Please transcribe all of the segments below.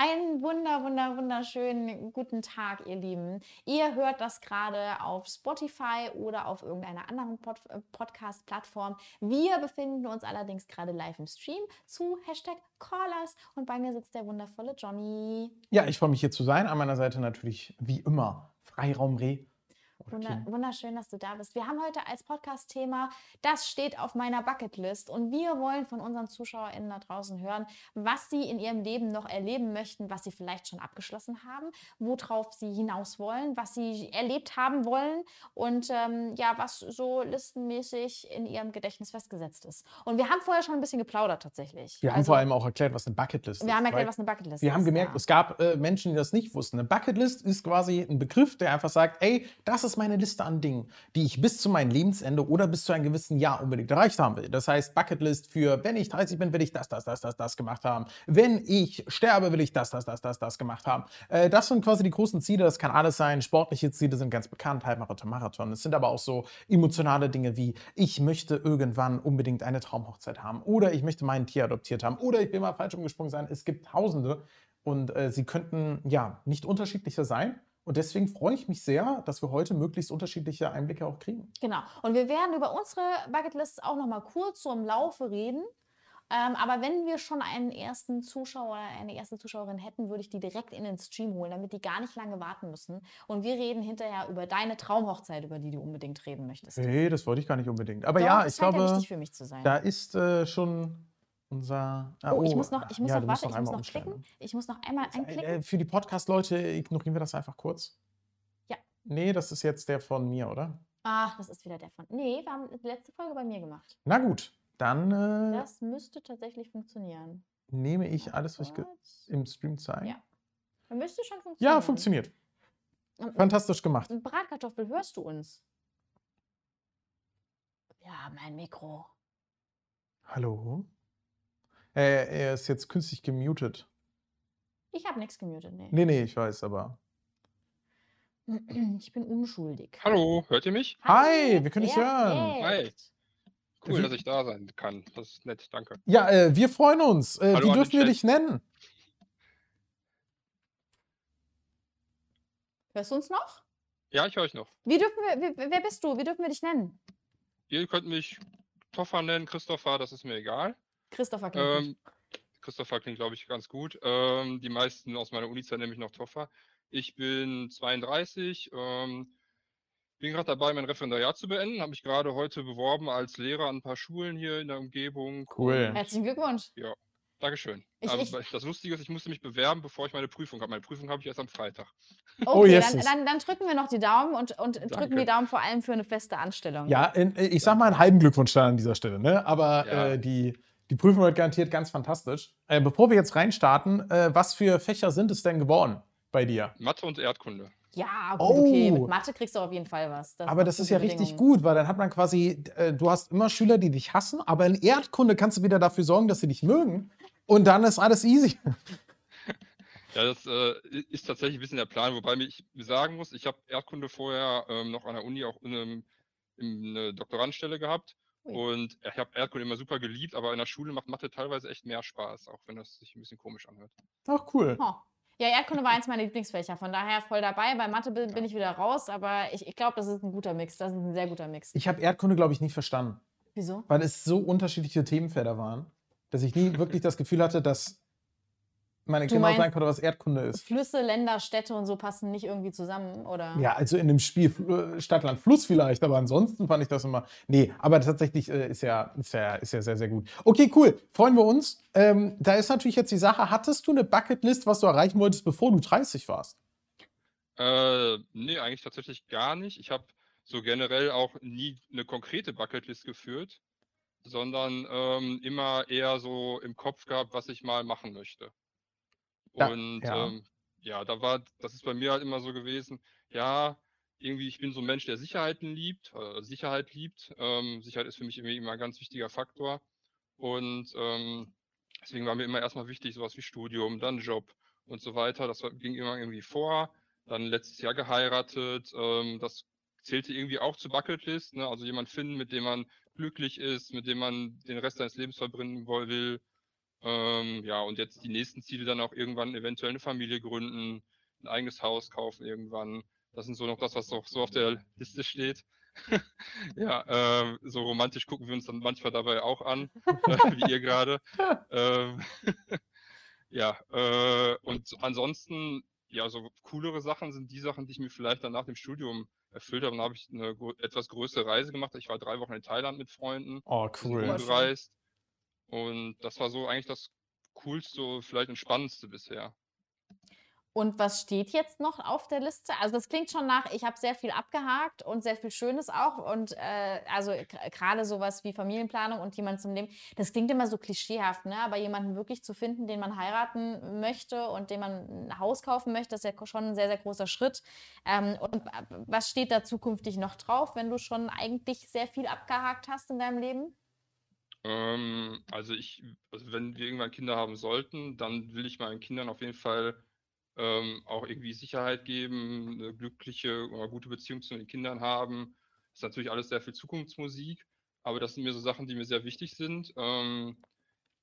Einen wunder, wunder, wunderschönen guten Tag, ihr Lieben. Ihr hört das gerade auf Spotify oder auf irgendeiner anderen Pod äh, Podcast-Plattform. Wir befinden uns allerdings gerade live im Stream zu Hashtag Callers und bei mir sitzt der wundervolle Johnny. Ja, ich freue mich hier zu sein. An meiner Seite natürlich wie immer Freiraum Reh. Wunder, wunderschön, dass du da bist. Wir haben heute als Podcast-Thema, das steht auf meiner Bucketlist und wir wollen von unseren ZuschauerInnen da draußen hören, was sie in ihrem Leben noch erleben möchten, was sie vielleicht schon abgeschlossen haben, worauf sie hinaus wollen, was sie erlebt haben wollen und ähm, ja, was so listenmäßig in ihrem Gedächtnis festgesetzt ist. Und wir haben vorher schon ein bisschen geplaudert tatsächlich. Wir haben also, vor allem auch erklärt, was eine Bucketlist ist. Wir haben erklärt, was eine Bucketlist ist. Wir haben gemerkt, ja. es gab äh, Menschen, die das nicht wussten. Eine Bucketlist ist quasi ein Begriff, der einfach sagt, ey, das ist meine Liste an Dingen, die ich bis zu meinem Lebensende oder bis zu einem gewissen Jahr unbedingt erreicht haben will. Das heißt, Bucketlist für, wenn ich 30 bin, will ich das, das, das, das, das gemacht haben. Wenn ich sterbe, will ich das, das, das, das, das gemacht haben. Äh, das sind quasi die großen Ziele. Das kann alles sein. Sportliche Ziele sind ganz bekannt, Halbmarathon, Marathon. Es sind aber auch so emotionale Dinge wie, ich möchte irgendwann unbedingt eine Traumhochzeit haben oder ich möchte mein Tier adoptiert haben oder ich will mal falsch umgesprungen sein. Es gibt Tausende und äh, sie könnten ja nicht unterschiedlicher sein. Und deswegen freue ich mich sehr, dass wir heute möglichst unterschiedliche Einblicke auch kriegen. Genau. Und wir werden über unsere Bucketlists auch noch mal kurz so im Laufe reden. Ähm, aber wenn wir schon einen ersten Zuschauer oder eine erste Zuschauerin hätten, würde ich die direkt in den Stream holen, damit die gar nicht lange warten müssen. Und wir reden hinterher über deine Traumhochzeit, über die du unbedingt reden möchtest. Nee, das wollte ich gar nicht unbedingt. Aber Doch, ja, ich glaube, ja wichtig für mich zu sein. da ist äh, schon unser. Ah, oh, ich muss noch, ich muss ja, noch, warte, ich muss noch klicken. Ich muss noch einmal äh, einklicken. Äh, für die Podcast-Leute ignorieren wir das einfach kurz. Ja. Nee, das ist jetzt der von mir, oder? Ach, das ist wieder der von. Nee, wir haben die letzte Folge bei mir gemacht. Na gut, dann. Äh, das müsste tatsächlich funktionieren. Nehme ich alles, was ich im Stream zeige? Ja. Dann müsste schon funktionieren. Ja, funktioniert. Fantastisch gemacht. Bratkartoffel, hörst du uns? Ja, mein Mikro. Hallo? Er, er ist jetzt künstlich gemutet. Ich habe nichts gemutet, nee. Nee, nee, ich weiß, aber. Ich bin unschuldig. Hallo, hört ihr mich? Hi, wir können dich hören. Hi. Cool, dass ich da sein kann. Das ist nett, danke. Ja, äh, wir freuen uns. Äh, wie dürfen wir dich nennen? Hörst du uns noch? Ja, ich höre euch noch. Wie dürfen wir, wie, wer bist du? Wie dürfen wir dich nennen? Ihr könnt mich Toffer nennen, Christopher, das ist mir egal. Christopher klingt ähm, Christopher klingt, glaube ich, ganz gut. Ähm, die meisten aus meiner Uni-Zeit nämlich noch Toffer. Ich bin 32, ähm, bin gerade dabei, mein Referendariat zu beenden. Habe mich gerade heute beworben als Lehrer an ein paar Schulen hier in der Umgebung. Cool. Herzlichen Glückwunsch. Ja, Dankeschön. Ich, ich, das Lustige ist, ich musste mich bewerben, bevor ich meine Prüfung habe. Meine Prüfung habe ich erst am Freitag. Okay, oh, yes. dann, dann, dann, drücken wir noch die Daumen und, und drücken die Daumen vor allem für eine feste Anstellung. Ja, in, ich sag mal einen halben Glückwunsch an dieser Stelle, ne? Aber ja. äh, die, die Prüfung wird garantiert ganz fantastisch. Äh, bevor wir jetzt reinstarten, äh, was für Fächer sind es denn geworden bei dir? Mathe und Erdkunde. Ja, gut, oh. okay. Mit Mathe kriegst du auf jeden Fall was. Das aber das ist ja richtig gut, weil dann hat man quasi, äh, du hast immer Schüler, die dich hassen, aber in Erdkunde kannst du wieder dafür sorgen, dass sie dich mögen. Und dann ist alles easy. Ja, das äh, ist tatsächlich ein bisschen der Plan, wobei ich sagen muss, ich habe Erdkunde vorher ähm, noch an der Uni auch in, einem, in eine Doktorandstelle gehabt. Und ich habe Erdkunde immer super geliebt, aber in der Schule macht Mathe teilweise echt mehr Spaß, auch wenn das sich ein bisschen komisch anhört. Ach, cool. Oh. Ja, Erdkunde war eins meiner Lieblingsfächer, von daher voll dabei. Bei Mathe bin, bin ich wieder raus, aber ich, ich glaube, das ist ein guter Mix. Das ist ein sehr guter Mix. Ich habe Erdkunde, glaube ich, nie verstanden. Wieso? Weil es so unterschiedliche Themenfelder waren, dass ich nie wirklich das Gefühl hatte, dass meine du Kinder sagen konnte, was Erdkunde ist. Flüsse, Länder, Städte und so passen nicht irgendwie zusammen, oder? Ja, also in dem Spiel äh, Stadt, Land, Fluss vielleicht, aber ansonsten fand ich das immer. Nee, aber tatsächlich äh, ist, ja, ist, ja, ist ja sehr, sehr gut. Okay, cool. Freuen wir uns. Ähm, da ist natürlich jetzt die Sache, hattest du eine Bucketlist, was du erreichen wolltest, bevor du 30 warst? Äh, nee, eigentlich tatsächlich gar nicht. Ich habe so generell auch nie eine konkrete Bucketlist geführt, sondern ähm, immer eher so im Kopf gehabt, was ich mal machen möchte. Ja, Und ja. Ähm, ja, da war, das ist bei mir halt immer so gewesen, ja, irgendwie, ich bin so ein Mensch, der Sicherheiten liebt, äh, Sicherheit liebt. Ähm, Sicherheit ist für mich irgendwie immer ein ganz wichtiger Faktor. Und ähm, deswegen war mir immer erstmal wichtig, sowas wie Studium, dann Job und so weiter. Das ging immer irgendwie vor. Dann letztes Jahr geheiratet. Ähm, das zählte irgendwie auch zur Bucketlist. Ne? Also jemand finden, mit dem man glücklich ist, mit dem man den Rest seines Lebens verbringen will Ähm, ja, und jetzt die nächsten Ziele dann auch irgendwann eventuell eine Familie gründen, ein eigenes Haus kaufen irgendwann. Das sind so noch das, was noch so auf der Liste steht. ja, ähm, so romantisch gucken wir uns dann manchmal dabei auch an, wie ihr gerade. Ähm, ja, äh, und ansonsten, ja, so coolere Sachen sind die Sachen, die ich mir vielleicht dann nach dem Studium erfüllt habe. Dann habe ich eine etwas größere Reise gemacht. Ich war drei Wochen in Thailand mit Freunden. Oh, cool. Gereist. Und das war so eigentlich das Coolste, vielleicht und Spannendste bisher. Und was steht jetzt noch auf der Liste? Also das klingt schon nach, ich habe sehr viel abgehakt und sehr viel Schönes auch. Und äh, also gerade sowas wie Familienplanung und jemand zum Leben, das klingt immer so klischeehaft, ne? Aber jemanden wirklich zu finden, den man heiraten möchte und dem man ein Haus kaufen möchte, ist ja schon ein sehr, sehr großer Schritt. Ähm, und was steht da zukünftig noch drauf, wenn du schon eigentlich sehr viel abgehakt hast in deinem Leben? Ähm, also ich, also wenn wir irgendwann Kinder haben sollten, dann will ich meinen Kindern auf jeden Fall ähm, auch irgendwie Sicherheit geben, eine glückliche oder gute Beziehung zu den Kindern haben. Das ist natürlich alles sehr viel Zukunftsmusik, aber das sind mir so Sachen, die mir sehr wichtig sind. Ähm,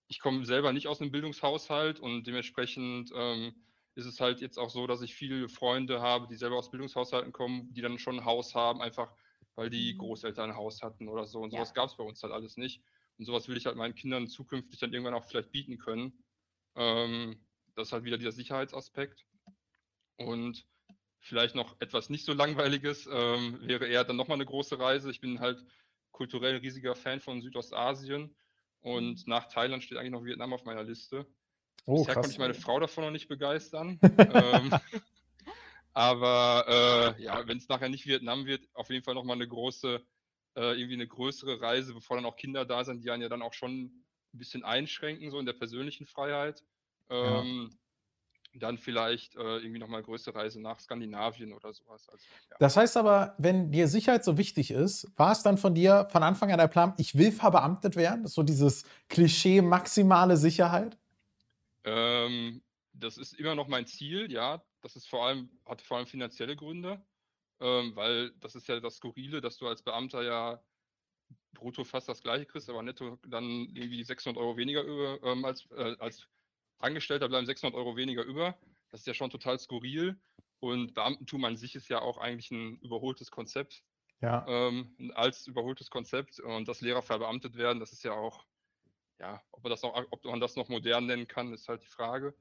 ich komme selber nicht aus einem Bildungshaushalt und dementsprechend ähm, ist es halt jetzt auch so, dass ich viele Freunde habe, die selber aus Bildungshaushalten kommen, die dann schon ein Haus haben, einfach weil die mhm. Großeltern ein Haus hatten oder so. Und sowas ja. gab es bei uns halt alles nicht. Und sowas will ich halt meinen Kindern zukünftig dann irgendwann auch vielleicht bieten können. Ähm, das ist halt wieder dieser Sicherheitsaspekt. Und vielleicht noch etwas nicht so langweiliges ähm, wäre eher dann nochmal eine große Reise. Ich bin halt kulturell riesiger Fan von Südostasien und mhm. nach Thailand steht eigentlich noch Vietnam auf meiner Liste. Oh, Bisher krass. konnte ich meine Frau davon noch nicht begeistern. ähm, aber äh, ja, wenn es nachher nicht Vietnam wird, auf jeden Fall nochmal eine große, äh, irgendwie eine größere Reise, bevor dann auch Kinder da sind, die einen ja dann auch schon ein bisschen einschränken, so in der persönlichen Freiheit. Ähm, ja. Dann vielleicht äh, irgendwie nochmal eine größere Reise nach Skandinavien oder sowas. Also, ja. Das heißt aber, wenn dir Sicherheit so wichtig ist, war es dann von dir von Anfang an der Plan, ich will verbeamtet werden? Das ist so dieses Klischee maximale Sicherheit? Ähm, das ist immer noch mein Ziel, ja. Das ist vor allem, hat vor allem finanzielle Gründe, ähm, weil das ist ja das Skurrile, dass du als Beamter ja brutto fast das gleiche kriegst, aber netto dann irgendwie 600 Euro weniger über, ähm, als, äh, als Angestellter bleiben 600 Euro weniger über. Das ist ja schon total skurril. Und Beamtentum an sich ist ja auch eigentlich ein überholtes Konzept. Ja. Ähm, als überholtes Konzept. Und dass Lehrer verbeamtet werden, das ist ja auch, ja, ob man das noch, ob man das noch modern nennen kann, ist halt die Frage.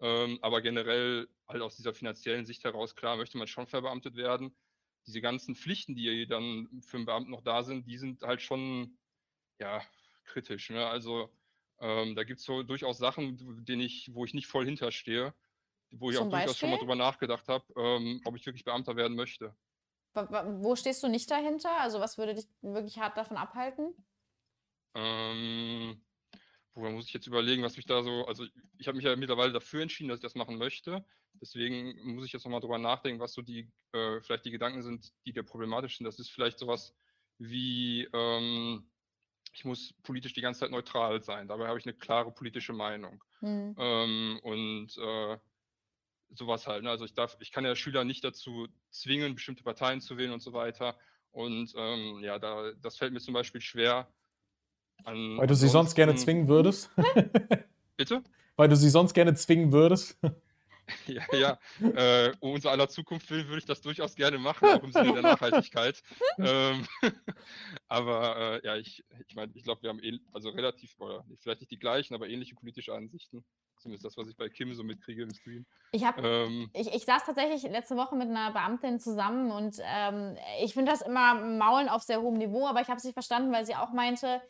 Ähm, aber generell halt aus dieser finanziellen Sicht heraus, klar, möchte man schon verbeamtet werden. Diese ganzen Pflichten, die dann für einen Beamten noch da sind, die sind halt schon, ja, kritisch. Ne? Also ähm, da gibt es so durchaus Sachen, denen ich, wo ich nicht voll hinterstehe, wo ich Zum auch Beispiel? durchaus schon mal drüber nachgedacht habe, ähm, ob ich wirklich Beamter werden möchte. Wo stehst du nicht dahinter? Also was würde dich wirklich hart davon abhalten? Ähm, woher muss ich jetzt überlegen, was mich da so, also ich habe mich ja mittlerweile dafür entschieden, dass ich das machen möchte. Deswegen muss ich jetzt nochmal drüber nachdenken, was so die, äh, vielleicht die Gedanken sind, die dir problematisch sind. Das ist vielleicht sowas wie, ähm, ich muss politisch die ganze Zeit neutral sein. Dabei habe ich eine klare politische Meinung. Mhm. Ähm, und äh, sowas halt. Ne? Also ich darf, ich kann ja Schüler nicht dazu zwingen, bestimmte Parteien zu wählen und so weiter. Und ähm, ja, da, das fällt mir zum Beispiel schwer. An, Weil du sie sonst gerne zwingen würdest? Bitte? Weil du sie sonst gerne zwingen würdest? Ja, ja. Äh, um unser aller Zukunft willen würde ich das durchaus gerne machen, auch im Sinne der Nachhaltigkeit. ähm, aber äh, ja, ich, ich meine, ich glaube, wir haben eh, also relativ, oder vielleicht nicht die gleichen, aber ähnliche politische Ansichten. Zumindest das, was ich bei Kim so mitkriege im Stream. Ich, hab, ähm, ich, ich saß tatsächlich letzte Woche mit einer Beamtin zusammen und ähm, ich finde das immer Maulen auf sehr hohem Niveau, aber ich habe es nicht verstanden, weil sie auch meinte,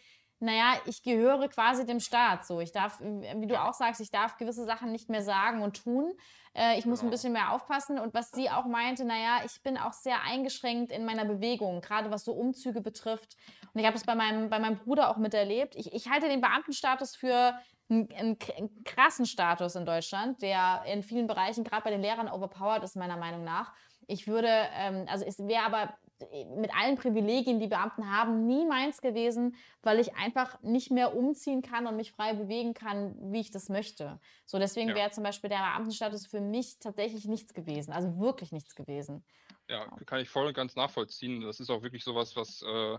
naja, ich gehöre quasi dem Staat. So, ich darf, wie du auch sagst, ich darf gewisse Sachen nicht mehr sagen und tun. Äh, ich muss ein genau. bisschen mehr aufpassen. Und was sie auch meinte, naja, ich bin auch sehr eingeschränkt in meiner Bewegung, gerade was so Umzüge betrifft. Und ich habe das bei meinem, bei meinem Bruder auch miterlebt. Ich, ich halte den Beamtenstatus für einen, einen, krassen Status in Deutschland, der in vielen Bereichen, gerade bei den Lehrern, overpowered ist, meiner Meinung nach. Ich würde, ähm, also es wäre aber mit allen Privilegien, die Beamten haben, nie meins gewesen, weil ich einfach nicht mehr umziehen kann und mich frei bewegen kann, wie ich das möchte. So, deswegen ja. wäre zum Beispiel der Beamtenstatus für mich tatsächlich nichts gewesen, also wirklich nichts gewesen. Ja, kann ich voll und ganz nachvollziehen. Das ist auch wirklich sowas, was, äh,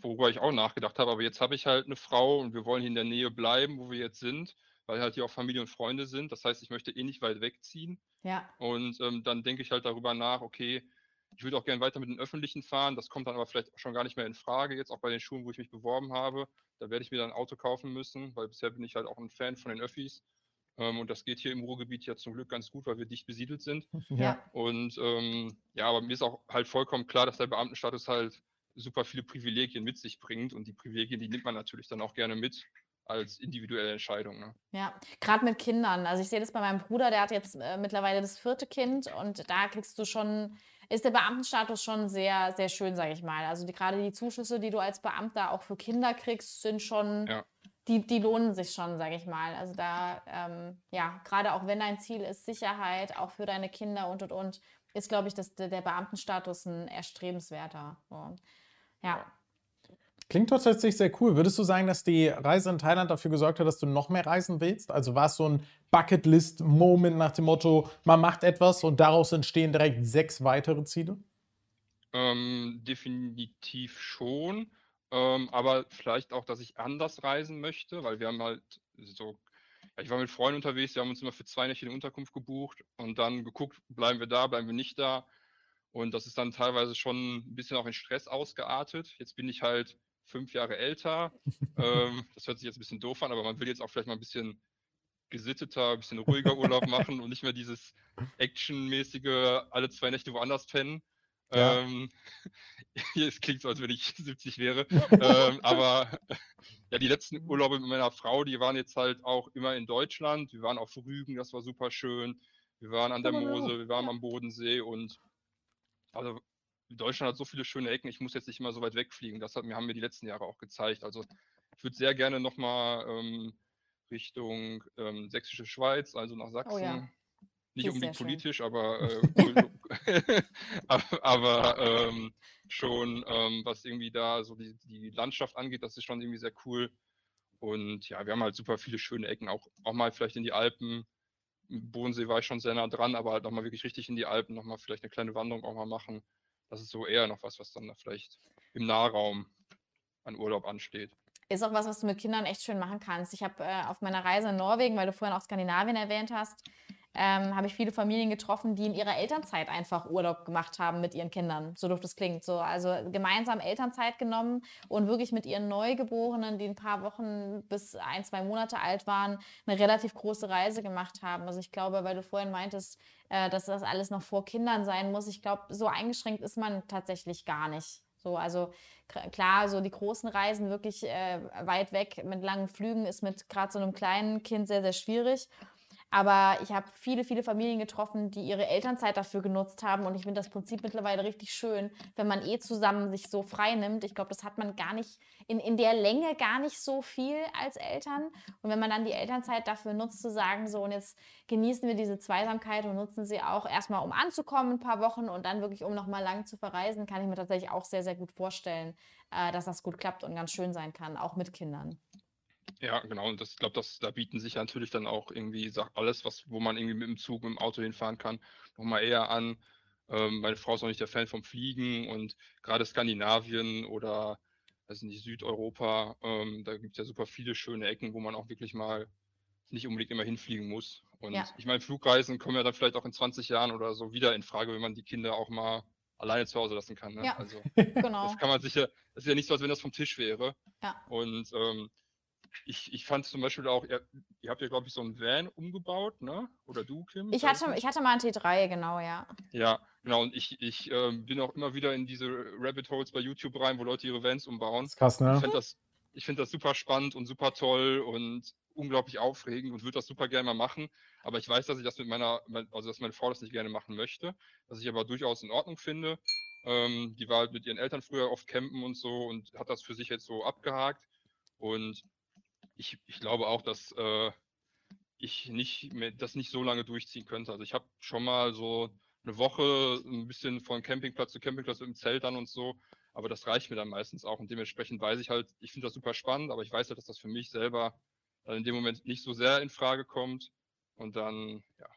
worüber ich auch nachgedacht habe. Aber jetzt habe ich halt eine Frau und wir wollen hier in der Nähe bleiben, wo wir jetzt sind, weil halt hier auch Familie und Freunde sind. Das heißt, ich möchte eh nicht weit wegziehen. Ja. Und ähm, dann denke ich halt darüber nach, okay, ich würde auch gerne weiter mit den Öffentlichen fahren. Das kommt dann aber vielleicht schon gar nicht mehr in Frage, jetzt auch bei den Schulen, wo ich mich beworben habe. Da werde ich mir dann ein Auto kaufen müssen, weil bisher bin ich halt auch ein Fan von den Öffis. Ähm, und das geht hier im Ruhrgebiet ja zum Glück ganz gut, weil wir dicht besiedelt sind. Ja. Und ähm, ja, aber mir ist auch halt vollkommen klar, dass der Beamtenstatus halt super viele Privilegien mit sich bringt. Und die Privilegien, die nimmt man natürlich dann auch gerne mit als individuelle Entscheidung. Ne? Ja, gerade mit Kindern. Also ich sehe das bei meinem Bruder, der hat jetzt äh, mittlerweile das vierte Kind und da kriegst du schon, ist der Beamtenstatus schon sehr, sehr schön, sage ich mal. Also gerade die Zuschüsse, die du als Beamter auch für Kinder kriegst, sind schon, Ja. die, die lohnen sich schon, sage ich mal. Also da, ähm, ja, gerade auch wenn dein Ziel ist Sicherheit, auch für deine Kinder und und und, ist, glaube ich, das, der Beamtenstatus ein erstrebenswerter. So. Ja. Klingt tatsächlich sehr cool. Würdest du sagen, dass die Reise in Thailand dafür gesorgt hat, dass du noch mehr reisen willst? Also war es so ein Bucketlist-Moment nach dem Motto, man macht etwas und daraus entstehen direkt sechs weitere Ziele? Ähm, definitiv schon. Ähm, aber vielleicht auch, dass ich anders reisen möchte, weil wir haben halt so, ich war mit Freunden unterwegs, wir haben uns immer für zwei Nächte eine Unterkunft gebucht und dann geguckt, bleiben wir da, bleiben wir nicht da. Und das ist dann teilweise schon ein bisschen auch in Stress ausgeartet. Jetzt bin ich halt fünf Jahre älter. ähm, das hört sich jetzt ein bisschen doof an, aber man will jetzt auch vielleicht mal ein bisschen gesitteter, ein bisschen ruhiger Urlaub machen und nicht mehr dieses actionmäßige alle zwei Nächte woanders pennen. Ja. Ähm, es klingt so, als wenn ich 70 wäre. ähm, aber ja, die letzten Urlaube mit meiner Frau, die waren jetzt halt auch immer in Deutschland. Wir waren auf Rügen, das war super schön. Wir waren an der so, Mosel, wir waren am Bodensee und also Deutschland hat so viele schöne Ecken, ich muss jetzt nicht immer so weit wegfliegen. Das hat, mir, haben mir die letzten Jahre auch gezeigt. Also ich würde sehr gerne nochmal ähm, Richtung ähm, Sächsische Schweiz, also nach Sachsen. Oh ja. Nicht unbedingt schön. politisch, aber, äh, aber, ähm, schon, ähm, was irgendwie da so die, die Landschaft angeht, das ist schon irgendwie sehr cool. Und ja, wir haben halt super viele schöne Ecken, auch, auch mal vielleicht in die Alpen. Im Bodensee war ich schon sehr nah dran, aber halt nochmal wirklich richtig in die Alpen, nochmal vielleicht eine kleine Wanderung auch mal machen. Das ist so eher noch was, was dann da vielleicht im Nahraum an Urlaub ansteht. Ist auch was, was du mit Kindern echt schön machen kannst. Ich habe äh, auf meiner Reise in Norwegen, weil du vorhin auch Skandinavien erwähnt hast, ähm, habe ich viele Familien getroffen, die in ihrer Elternzeit einfach Urlaub gemacht haben mit ihren Kindern. So doof das klingt. So, also gemeinsam Elternzeit genommen und wirklich mit ihren Neugeborenen, die ein paar Wochen bis ein, zwei Monate alt waren, eine relativ große Reise gemacht haben. Also ich glaube, weil du vorhin meintest, äh, dass das alles noch vor Kindern sein muss. Ich glaube, so eingeschränkt ist man tatsächlich gar nicht. So, also klar, so die großen Reisen wirklich äh, weit weg mit langen Flügen ist mit gerade so einem kleinen Kind sehr, sehr schwierig. Aber ich habe viele, viele Familien getroffen, die ihre Elternzeit dafür genutzt haben. Und ich finde das Prinzip mittlerweile richtig schön, wenn man eh zusammen sich so frei nimmt. Ich glaube, das hat man gar nicht in, in der Länge gar nicht so viel als Eltern. Und wenn man dann die Elternzeit dafür nutzt, zu sagen, so und jetzt genießen wir diese Zweisamkeit und nutzen sie auch erstmal, um anzukommen, ein paar Wochen und dann wirklich, um nochmal lang zu verreisen, kann ich mir tatsächlich auch sehr, sehr gut vorstellen, äh, dass das gut klappt und ganz schön sein kann, auch mit Kindern. Ja, genau. Und das, ich glaube, das, da bieten sich ja natürlich dann auch irgendwie Sach- alles, was, wo man irgendwie mit dem Zug, mit dem Auto hinfahren kann, nochmal eher an. Ähm, meine Frau ist auch nicht der Fan vom Fliegen und gerade Skandinavien oder also nicht Südeuropa, ähm, da gibt es ja super viele schöne Ecken, wo man auch wirklich mal nicht unbedingt immer hinfliegen muss. Und Ja. ich meine, Flugreisen kommen ja dann vielleicht auch in 20 Jahren oder so wieder in Frage, wenn man die Kinder auch mal alleine zu Hause lassen kann. Ne? Ja. Also Genau. das kann man sicher, das ist ja nicht so, als wenn das vom Tisch wäre. Ja. Und ähm, ich, ich fand zum Beispiel auch, ihr, ihr habt ja, glaube ich, so ein Van umgebaut, ne? Oder du, Kim? Ich hatte, ich hatte mal einen T3, genau, ja. Ja, genau. Und ich, ich ähm, bin auch immer wieder in diese Rabbit Holes bei YouTube rein, wo Leute ihre Vans umbauen. Das ist krass, Ich ne? finde das, ich find das super spannend und super toll und unglaublich aufregend und würde das super gerne mal machen. Aber ich weiß, dass ich das mit meiner, mein- also dass meine Frau das nicht gerne machen möchte, was ich aber durchaus in Ordnung finde. Ähm, die war halt mit ihren Eltern früher oft campen und so und hat das für sich jetzt so abgehakt. Und ich, ich glaube auch, dass äh, ich nicht mehr, das nicht so lange durchziehen könnte. Also ich habe schon mal so eine Woche ein bisschen von Campingplatz zu Campingplatz im Zelt dann und so, aber das reicht mir dann meistens auch und dementsprechend weiß ich halt, ich finde das super spannend, aber ich weiß halt, dass das für mich selber dann in dem Moment nicht so sehr in Frage kommt und dann, ja,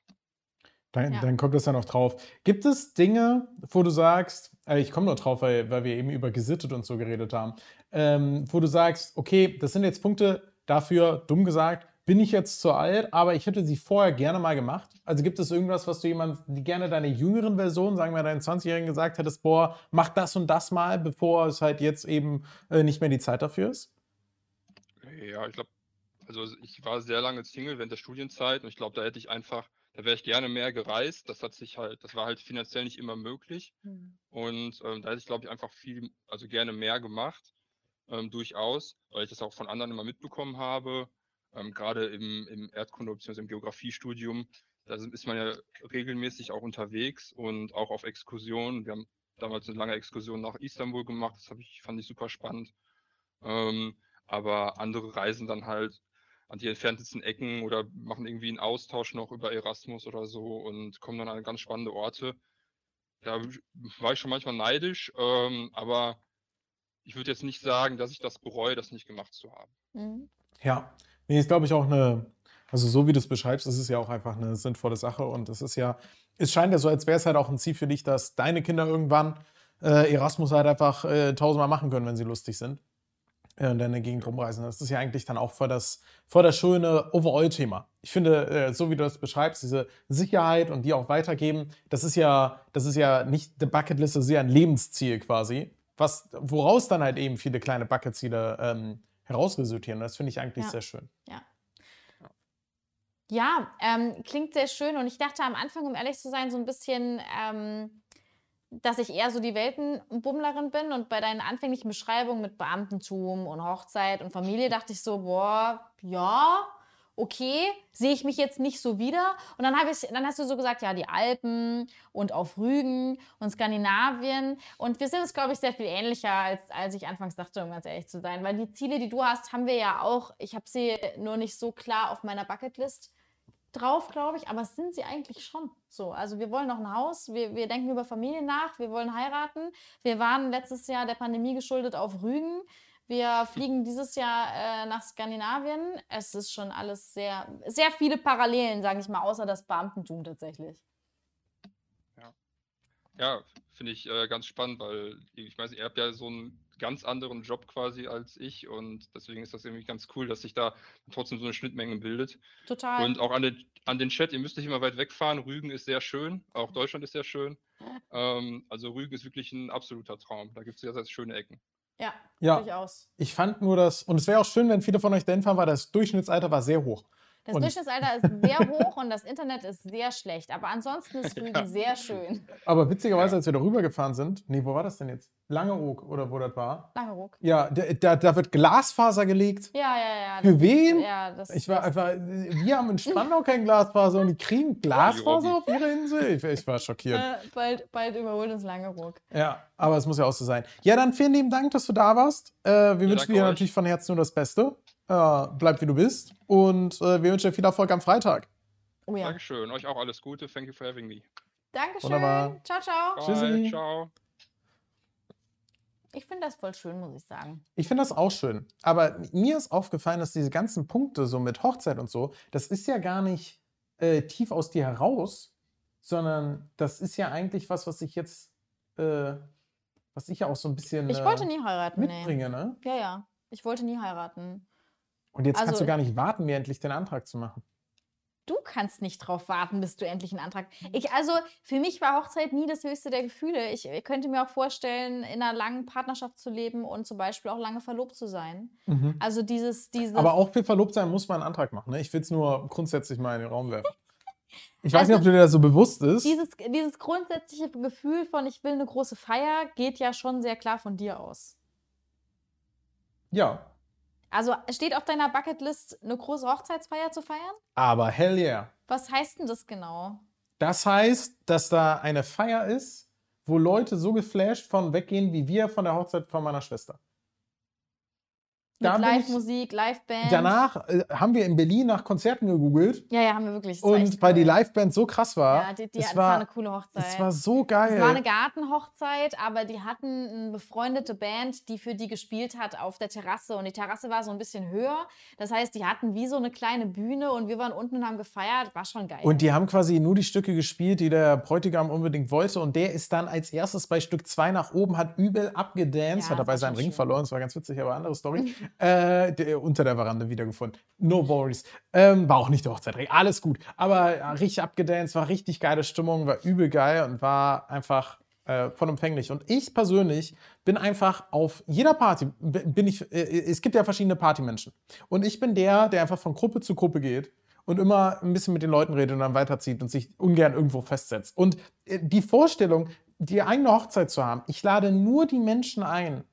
Dann, Ja. dann kommt das ja noch drauf. Gibt es Dinge, wo du sagst, äh, ich komme nur drauf, weil, weil wir eben über gesittet und so geredet haben, ähm, wo du sagst, okay, das sind jetzt Punkte dafür, dumm gesagt, bin ich jetzt zu alt, aber ich hätte sie vorher gerne mal gemacht. Also gibt es irgendwas, was du jemand, die gerne deine jüngeren Version, sagen wir deinen 20-Jährigen gesagt hättest, boah, mach das und das mal, bevor es halt jetzt eben äh, nicht mehr die Zeit dafür ist? Ja, ich glaube, also ich war sehr lange Single während der Studienzeit und ich glaube, da hätte ich einfach, da wäre ich gerne mehr gereist. Das hat sich halt, das war halt finanziell nicht immer möglich. Und ähm, da hätte ich, glaube ich, einfach viel, also gerne mehr gemacht, ähm, durchaus, weil ich das auch von anderen immer mitbekommen habe. Ähm, Gerade im, im Erdkunde- bzw. im Geografiestudium, da ist man ja regelmäßig auch unterwegs und auch auf Exkursionen. Wir haben damals eine lange Exkursion nach Istanbul gemacht, das ich, fand ich super spannend. Ähm, aber andere reisen dann halt an die entferntesten Ecken oder machen irgendwie einen Austausch noch über Erasmus oder so und kommen dann an ganz spannende Orte. Da war ich schon manchmal neidisch, ähm, aber ich würde jetzt nicht sagen, dass ich das bereue, das nicht gemacht zu haben. Mhm. Ja, nee, ist glaube ich auch eine, also so wie du es beschreibst, ist es ja auch einfach eine sinnvolle Sache und es ist ja, es scheint ja so, als wäre es halt auch ein Ziel für dich, dass deine Kinder irgendwann äh, Erasmus halt einfach äh, tausendmal machen können, wenn sie lustig sind äh, und dann in der Gegend rumreisen. Das ist ja eigentlich dann auch voll das, voll das schöne Overall-Thema. Ich finde, äh, so wie du das beschreibst, diese Sicherheit und die auch weitergeben, das ist ja, das ist ja nicht eine Bucketlist, das ist ja ein Lebensziel quasi, was, woraus dann halt eben viele kleine Bucketziele ähm, herausresultieren. Das finde ich eigentlich Ja. sehr schön. Ja, ähm, klingt sehr schön. Und ich dachte am Anfang, um ehrlich zu sein, so ein bisschen, ähm, dass ich eher so die Weltenbummlerin bin. Und bei deinen anfänglichen Beschreibungen mit Beamtentum und Hochzeit und Familie dachte ich so, boah, ja, okay, sehe ich mich jetzt nicht so wieder. Und dann, ich, dann hast du so gesagt, ja, die Alpen und auf Rügen und Skandinavien. Und wir sind uns, glaube ich, sehr viel ähnlicher, als, als ich anfangs dachte, um ganz ehrlich zu sein. Weil die Ziele, die du hast, haben wir ja auch. Ich habe sie nur nicht so klar auf meiner Bucketlist drauf, glaube ich, aber es sind sie eigentlich schon so. Also wir wollen noch ein Haus, wir, wir denken über Familie nach, wir wollen heiraten. Wir waren letztes Jahr der Pandemie geschuldet auf Rügen. Wir fliegen dieses Jahr äh, nach Skandinavien. Es ist schon alles sehr, sehr viele Parallelen, sage ich mal, außer das Beamtentum tatsächlich. Ja, finde ich äh, ganz spannend, weil ich weiß, ihr habt ja so einen ganz anderen Job quasi als ich und deswegen ist das irgendwie ganz cool, dass sich da trotzdem so eine Schnittmenge bildet. Total. Und auch an den, an den Chat, ihr müsst nicht immer weit wegfahren. Rügen ist sehr schön, auch Deutschland ist sehr schön. Ähm, also Rügen ist wirklich ein absoluter Traum. Da gibt es sehr, sehr schöne Ecken. Ja, Ja. durchaus. Ich fand nur das, und es wäre auch schön, wenn viele von euch dahin fahren, weil das Durchschnittsalter war sehr hoch. Das Und- Durchschnittsalter ist sehr hoch und das Internet ist sehr schlecht. Aber ansonsten ist Rügen sehr schön. Aber witzigerweise, Ja. als wir da rübergefahren sind, nee, wo war das denn jetzt? Langeoog oder wo das war? Langeruck. Ja, da, da, wird Glasfaser gelegt. Ja, ja, ja. Für wen? Ja, das, Ich war das, einfach, wir haben in Spandau kein Glasfaser und die kriegen Glasfaser auf ihrer Insel. Ich, ich war schockiert. äh, bald, bald überholt uns Langeruck. Ja, aber es muss ja auch so sein. Ja, dann vielen lieben Dank, dass du da warst. Äh, wir wünschen danke dir natürlich von Herzen nur das Beste. Äh, bleib wie du bist. Und äh, wir wünschen dir viel Erfolg am Freitag. Oh ja. Dankeschön. Euch auch alles Gute. Thank you for having me. Dankeschön. Wunderbar. Ciao, ciao. Bye. Tschüssi. Ciao. Ich finde das voll schön, muss ich sagen. Ich finde das auch schön. Aber mir ist aufgefallen, dass diese ganzen Punkte, so mit Hochzeit und so, das ist ja gar nicht äh, tief aus dir heraus, sondern das ist ja eigentlich was, was ich jetzt, äh, was ich ja auch so ein bisschen Ich äh, wollte nie heiraten, nee. mitbringe, ne? Ja, ja. Ich wollte nie heiraten. Und jetzt kannst Also- du gar nicht warten, mir endlich den Antrag zu machen. Du kannst nicht drauf warten, bis du endlich einen Antrag. Ich, also, für mich war Hochzeit nie das höchste der Gefühle. Ich könnte mir auch vorstellen, in einer langen Partnerschaft zu leben und zum Beispiel auch lange verlobt zu sein. Also dieses, dieses. Aber auch für verlobt sein muss man einen Antrag machen. Ne? Ich will es nur grundsätzlich mal in den Raum werfen. Ich weiß nicht, ob du dir das so bewusst ist. dieses, dieses grundsätzliche Gefühl von, ich will eine große Feier, geht ja schon sehr klar von dir aus. Ja, Also steht auf deiner Bucketlist, eine große Hochzeitsfeier zu feiern? aber hell yeah. Was heißt denn das genau? Das heißt, dass da eine Feier ist, wo Leute so geflasht von weggehen, wie wir von der Hochzeit von meiner Schwester. Mit Live-Musik, Live-Band. Danach äh, haben wir in Berlin nach Konzerten gegoogelt Ja, ja, haben wir wirklich. Und weil die. Liveband so krass war, Ja, die, die, es, das war war, eine coole Hochzeit. es war so geil. Es war eine Gartenhochzeit, aber die hatten eine befreundete Band, die für die gespielt hat auf der Terrasse. Und die Terrasse war so ein bisschen höher. Das heißt, die hatten wie so eine kleine Bühne und wir waren unten und haben gefeiert. War schon geil. Und die haben quasi nur die Stücke gespielt, die der Bräutigam unbedingt wollte. Und der ist dann als erstes bei Stück 2 nach oben, hat übel abgedanced, Ja, hat dabei seinen Ring schön. verloren. Das war ganz witzig, aber andere Story. äh, der, unter der Veranda wiedergefunden. No worries. Ähm, war auch nicht der Hochzeitring. Alles gut. Aber ja, richtig abgedanced, war richtig geile Stimmung, war übel geil und war einfach äh, vollumfänglich. Und ich persönlich bin einfach auf jeder Party, bin ich, äh, es gibt ja verschiedene Partymenschen. Und ich bin der, der einfach von Gruppe zu Gruppe geht und immer ein bisschen mit den Leuten redet und dann weiterzieht und sich ungern irgendwo festsetzt. Und äh, die Vorstellung, die eigene Hochzeit zu haben, ich lade nur die Menschen ein,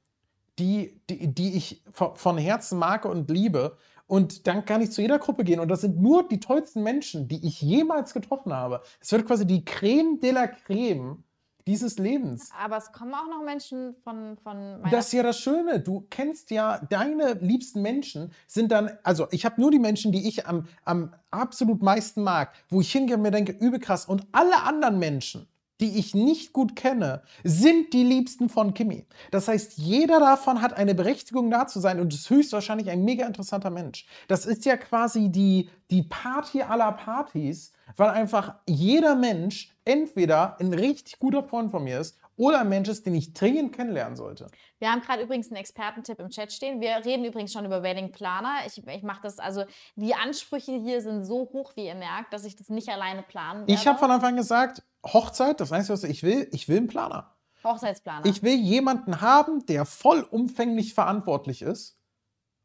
die, die, die ich von, Herzen mag und liebe. Und dann kann ich zu jeder Gruppe gehen. Und das sind nur die tollsten Menschen, die ich jemals getroffen habe. Es wird quasi die Creme de la Creme dieses Lebens. aber es kommen auch noch Menschen von, von meiner Das ist ja das Schöne. Du kennst ja deine liebsten Menschen, sind dann, also ich habe nur die Menschen, die ich am, am absolut meisten mag, wo ich hingehe und mir denke, übel krass. Und alle anderen Menschen, die ich nicht gut kenne, sind die Liebsten von Kimi. Das heißt, jeder davon hat eine Berechtigung da zu sein und ist höchstwahrscheinlich ein mega interessanter Mensch. Das ist ja quasi die, die Party aller Partys, weil einfach jeder Mensch entweder ein richtig guter Freund von mir ist oder ein Mensch ist, den ich dringend kennenlernen sollte. Wir haben gerade übrigens einen Expertentipp im Chat stehen. Wir reden übrigens schon über Wedding Planer. Ich, ich mache das, also die Ansprüche hier sind so hoch, wie ihr merkt, dass ich das nicht alleine planen werde. Ich habe von Anfang an gesagt, Hochzeit, das Einzige, was ich will, ich will einen Planer. Hochzeitsplaner. Ich will jemanden haben, der vollumfänglich verantwortlich ist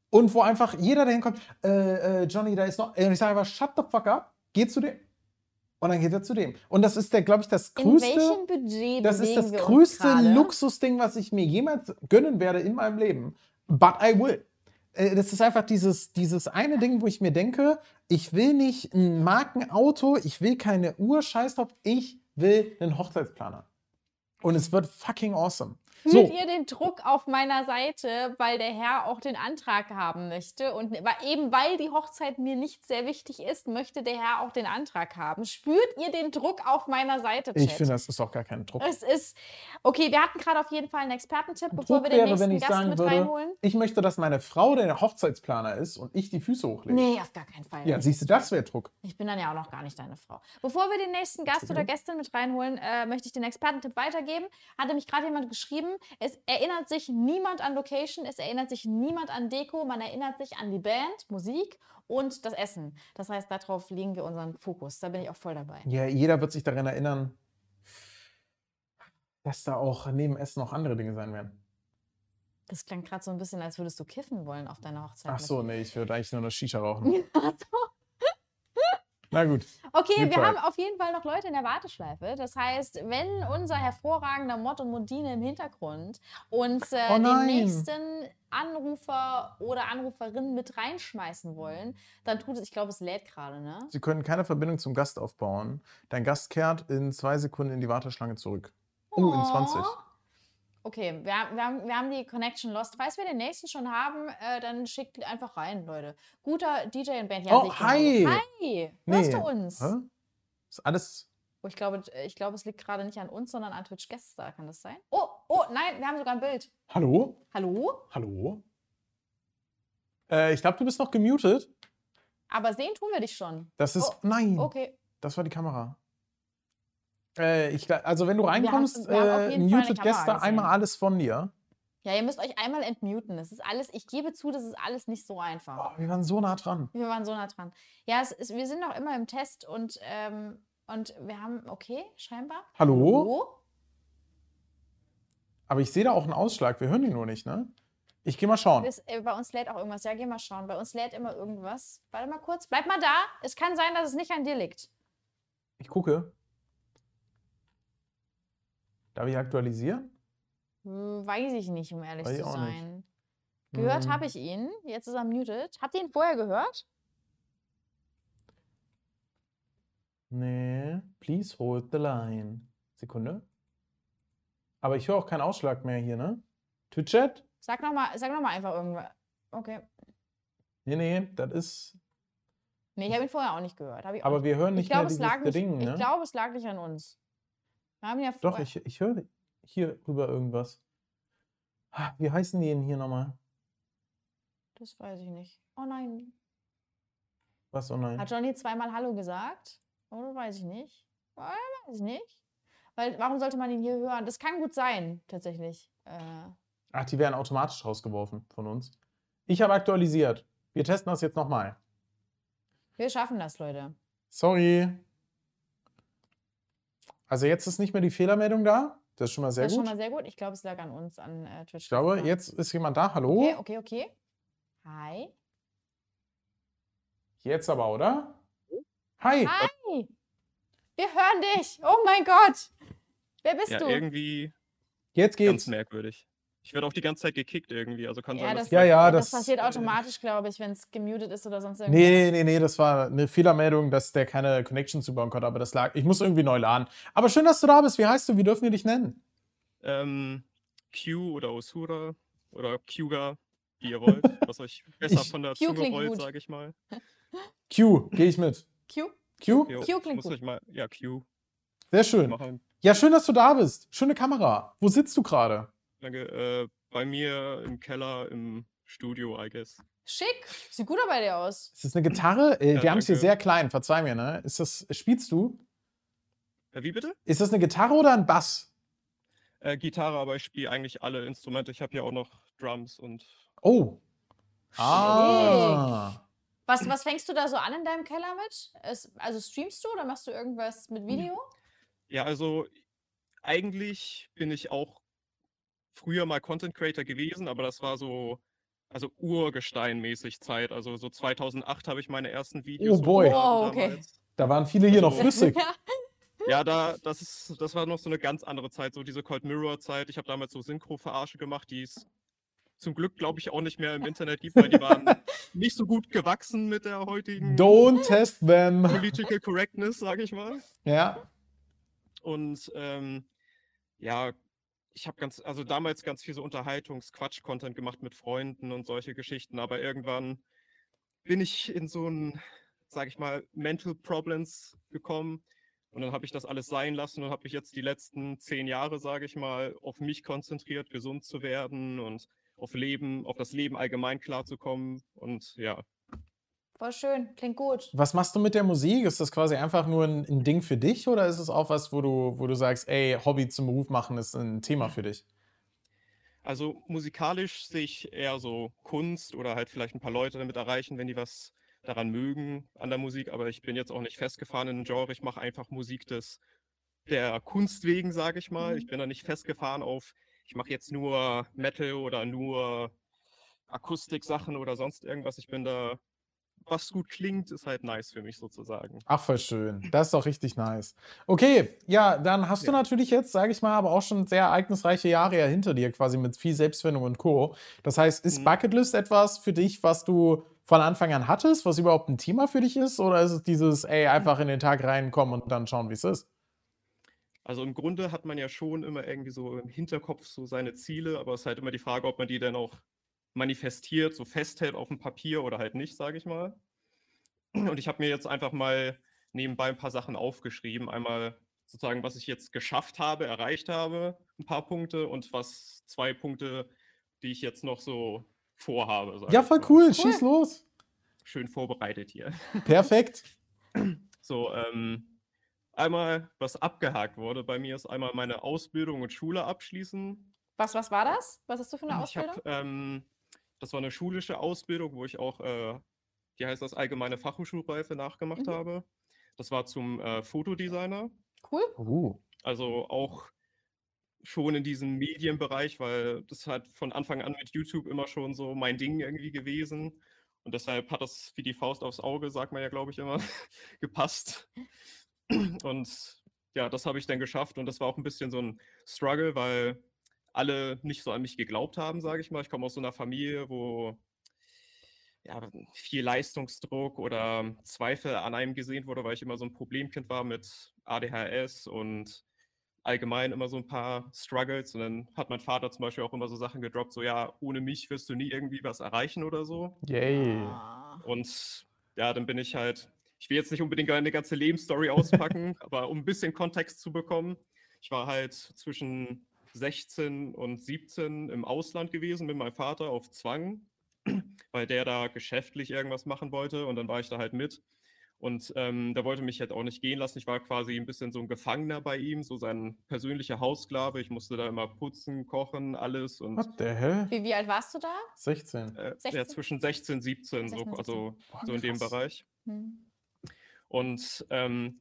und wo einfach jeder, der hinkommt, äh, äh, Johnny, da ist noch, und ich sage einfach, shut the fuck up, geh zu dem. Und dann geht er zu dem. Und das ist der, glaube ich, das In größte, welchem Budget das ist das größte? Luxusding, was ich mir jemals gönnen werde in meinem Leben. But I will. Äh, Das ist einfach dieses, dieses eine Ding, wo ich mir denke, ich will nicht ein Markenauto, ich will keine Uhr, scheiß drauf, ich will einen Hochzeitsplaner. Und es wird fucking awesome. Fühlt So, ihr den Druck auf meiner Seite, weil der Herr auch den Antrag haben möchte? Und eben weil die Hochzeit mir nicht sehr wichtig ist, möchte der Herr auch den Antrag haben. Spürt ihr den Druck auf meiner Seite, Chat? ich finde, das ist auch gar kein Druck. Es ist. Okay, wir hatten gerade auf jeden Fall einen Expertentipp, bevor Druck wir den wäre, nächsten Gast sagen mit würde, reinholen. ich möchte, dass meine Frau der Hochzeitsplaner ist und ich die Füße hochlege. Nee, auf gar keinen Fall. Ja, siehst du, das wäre Druck. Ich bin dann ja auch noch gar nicht deine Frau. Bevor wir den nächsten Gast oder Gästin mit reinholen, äh, möchte ich den Expertentipp weitergeben. Hatte mich gerade jemand geschrieben, es erinnert sich niemand an Location, es erinnert sich niemand an Deko, man erinnert sich an die Band, Musik und das Essen. Das heißt, darauf legen wir unseren Fokus. Da bin ich auch voll dabei. Ja, jeder wird sich daran erinnern, dass da auch neben Essen noch andere Dinge sein werden. Das klang gerade so ein bisschen, als würdest du kiffen wollen auf deiner Hochzeit. Ach so, nee, ich würde eigentlich nur eine Shisha rauchen. Ach so. Na gut. Okay, Good wir try. haben auf jeden Fall noch Leute in der Warteschleife. Das heißt, wenn unser hervorragender Mod und Modine im Hintergrund uns äh, Oh den nächsten Anrufer oder Anruferin mit reinschmeißen wollen, dann tut es, ich glaube, es lädt gerade, ne? Sie können keine Verbindung zum Gast aufbauen. Dein Gast kehrt in zwei Sekunden in die Warteschlange zurück. Oh, in 20. Oh. Okay, wir, haben- wir, haben, wir haben die Connection lost. Falls wir den nächsten schon haben, äh, dann schickt einfach rein, Leute. Guter DJ und Band. Oh, sehe ich hi. Hi! Hörst Nee. du uns? Hä? Ist alles. Oh, ich glaube, ich glaube, es liegt gerade nicht an uns, sondern an Twitch Gueststar. Kann das sein? Oh, oh, nein, wir haben sogar ein Bild. Hallo? Hallo? Hallo? Äh, ich glaube, du bist noch gemutet. Aber sehen tun wir dich schon. Das ist. Oh, Nein, Okay. das war die Kamera. Äh, ich, also, wenn du reinkommst, äh, mutet Gäste einmal alles von dir. Ja, ihr müsst euch einmal entmuten. Das ist alles, ich gebe zu, das ist alles nicht so einfach. Oh, wir waren so nah dran. Wir waren so nah dran. Ja, ist, wir sind noch immer im Test und, ähm, und wir haben, okay, scheinbar. Hallo? Aber ich sehe da auch einen Ausschlag. Wir hören ihn nur nicht, ne? Ich gehe mal schauen. Das, äh, bei uns lädt auch irgendwas. Ja, geh mal schauen. Bei uns lädt immer irgendwas. Warte mal kurz. Bleib mal da. Es kann sein, dass es nicht an dir liegt. Ich gucke. Darf ich aktualisieren? Hm, weiß ich nicht, um ehrlich Weiß zu ich auch nicht. sein. Gehört Hm. habe ich ihn. Jetzt ist er muted. Habt ihr ihn vorher gehört? Nee, please hold the line. Sekunde. Aber ich höre auch keinen Ausschlag mehr hier, ne? Twitch-Chat? Sag nochmal sag noch mal einfach irgendwas. Okay. Nee, nee, das ist. Nee, ich habe ihn vorher auch nicht gehört. Ich auch Aber nicht. wir hören ich nicht mehr glaube, es dieses nicht, Ding, ich ne? glaube, es lag nicht an uns. Wir haben ja Doch, vorher- ich, ich höre hier rüber irgendwas. Ah, Wie heißen die denn hier nochmal? Das weiß ich nicht. Oh nein. Was? Oh nein. Hat Johnny zweimal Hallo gesagt? Oder weiß ich nicht. Äh, Weiß ich nicht. Weil, warum sollte man ihn hier hören? Das kann gut sein, tatsächlich. Äh, Ach, die werden automatisch rausgeworfen von uns. Ich habe aktualisiert. Wir testen das jetzt nochmal. wir schaffen das, Leute. Sorry. Also jetzt ist nicht mehr die Fehlermeldung da. Das ist schon mal sehr das ist gut. schon mal sehr gut. Ich glaube, es lag an uns, an äh, Twitch. ich glaube, Ja. jetzt ist jemand da. Hallo? Okay, okay, okay. Hi. Jetzt aber, oder? Hi. Hi. Wir hören dich. Oh mein Gott. Wer bist Ja, du? irgendwie Jetzt ganz geht's. merkwürdig. Ich werde auch die ganze Zeit gekickt irgendwie, also kann Ja, sein, das, dass Ja, ja, das, das- passiert automatisch, glaube ich, wenn es gemutet ist oder sonst irgendwas. Nee, nee, nee, das war eine Fehlermeldung, dass der keine Connection zubauen konnte, aber das lag. Ich muss irgendwie neu laden. Aber schön, dass du da bist. Wie heißt du? Wie dürfen wir dich nennen? ähm, Q oder Osura oder Qga, wie ihr wollt, was euch besser Ich- von der Q Zunge klingt rollt, sage ich mal. Q, gehe ich mit. Q? Q? Jo, Q ich klingt muss gut. euch mal, ja, Q Sehr schön. Ja, schön, dass du da bist. Schöne Kamera. Wo sitzt du gerade? Danke. Äh, bei mir im Keller im Studio, I guess. Schick. Sieht gut bei dir aus. Ist das eine Gitarre? Äh, Ja, wir haben es hier sehr klein, verzeih mir, ne? Ist das, spielst du? Äh, wie bitte? Ist das eine Gitarre oder ein Bass? Äh, Gitarre, aber ich spiele eigentlich alle Instrumente. Ich habe hier auch noch Drums und Oh. Ah. Was, was fängst du da so an in deinem Keller mit? Es, also streamst du oder machst du irgendwas mit Video? Ja, also eigentlich bin ich auch früher mal Content Creator gewesen, aber das war so, also Urgestein-mäßig Zeit. Also so 2008 habe ich meine ersten Videos. Oh boy. Wow, okay. Da waren viele hier noch Also- flüssig. Ja. Ja, da, das ist, das war noch so eine ganz andere Zeit, so diese Cold Mirror Zeit. Ich habe damals so Synchro-Verarsche gemacht, die es zum Glück, glaube ich, auch nicht mehr im Internet gibt, weil die waren nicht so gut gewachsen mit der heutigen Don't test them. Political Correctness, sage ich mal. Ja. Und ähm, ja, ich habe ganz, also damals ganz viel so Unterhaltungs-Quatsch-Content gemacht mit Freunden und solche Geschichten, aber irgendwann bin ich in so ein, sage ich mal, Mental Problems gekommen. Und dann habe ich das alles sein lassen und habe mich jetzt die letzten zehn Jahre, sage ich mal, auf mich konzentriert, gesund zu werden und auf Leben, auf das Leben allgemein klarzukommen. Und ja, Voll schön. Klingt gut. Was machst du mit der Musik? Ist das quasi einfach nur ein, ein Ding für dich oder ist es auch was, wo du, wo du sagst, ey, Hobby zum Beruf machen ist ein Thema für dich? Also musikalisch sehe ich eher so Kunst oder halt vielleicht ein paar Leute damit erreichen, wenn die was daran mögen an der Musik. Aber ich bin jetzt auch nicht festgefahren in einem Genre. Ich mache einfach Musik des der Kunst wegen, sage ich mal. Ich bin da nicht festgefahren auf, ich mache jetzt nur Metal oder nur Akustik-Sachen oder sonst irgendwas. Ich bin da, was gut klingt, ist halt nice für mich sozusagen. Ach, voll schön. Das ist doch richtig nice. Okay, ja, dann hast du Ja. natürlich jetzt, sage ich mal, aber auch schon sehr ereignisreiche Jahre ja hinter dir, quasi mit viel Selbstfindung und Co. Das heißt, ist Mhm. Bucketlist etwas für dich, was du von Anfang an hattest, was überhaupt ein Thema für dich ist? Oder ist es dieses, ey, einfach in den Tag reinkommen und dann schauen, wie es ist? Also im Grunde hat man ja schon immer irgendwie so im Hinterkopf so seine Ziele, aber es ist halt immer die Frage, ob man die dann auch manifestiert, so festhält auf dem Papier oder halt nicht, sage ich mal. Und ich habe mir jetzt einfach mal nebenbei ein paar Sachen aufgeschrieben. Einmal sozusagen, was ich jetzt geschafft habe, erreicht habe, ein paar Punkte und was zwei Punkte, die ich jetzt noch so vorhabe. sag Ja, voll mal. cool. Schieß los. Schön vorbereitet hier. Perfekt. So, ähm, einmal, was abgehakt wurde bei mir, ist einmal meine Ausbildung und Schule abschließen. Was, was war das? Was hast du für eine Ich Ausbildung? habe, ähm, das war eine schulische Ausbildung, wo ich auch, äh, wie heißt das, allgemeine Fachhochschulreife nachgemacht Mhm. habe. Das war zum äh, Fotodesigner. Cool. Uh. Also auch schon in diesem Medienbereich, weil das halt von Anfang an mit YouTube immer schon so mein Ding irgendwie gewesen. Und deshalb hat das wie die Faust aufs Auge, sagt man ja, glaube ich, immer, gepasst. Und ja, das habe ich dann geschafft. Und das war auch ein bisschen so ein Struggle, weil alle nicht so an mich geglaubt haben, sage ich mal. Ich komme aus so einer Familie, wo ja, viel Leistungsdruck oder Zweifel an einem gesehen wurde, weil ich immer so ein Problemkind war mit ADHS und allgemein immer so ein paar Struggles. Und dann hat mein Vater zum Beispiel auch immer so Sachen gedroppt, so ja, ohne mich wirst du nie irgendwie was erreichen oder so. Yay. Ah. Und ja, dann bin ich halt, ich will jetzt nicht unbedingt eine ganze Lebensstory auspacken, aber um ein bisschen Kontext zu bekommen, ich war halt zwischen 16 und 17 im Ausland gewesen mit meinem Vater auf Zwang, weil der da geschäftlich irgendwas machen wollte und dann war ich da halt mit. Und ähm, der wollte mich halt auch nicht gehen lassen. Ich war quasi ein bisschen so ein Gefangener bei ihm, so sein persönlicher Haussklave. Ich musste da immer putzen, kochen, alles. Und What the hell? Wie, wie alt warst du da? 16. äh, 16? ja, zwischen 16 und 17, 16, so, also Boah, so in dem. Bereich. Hm. Und ähm,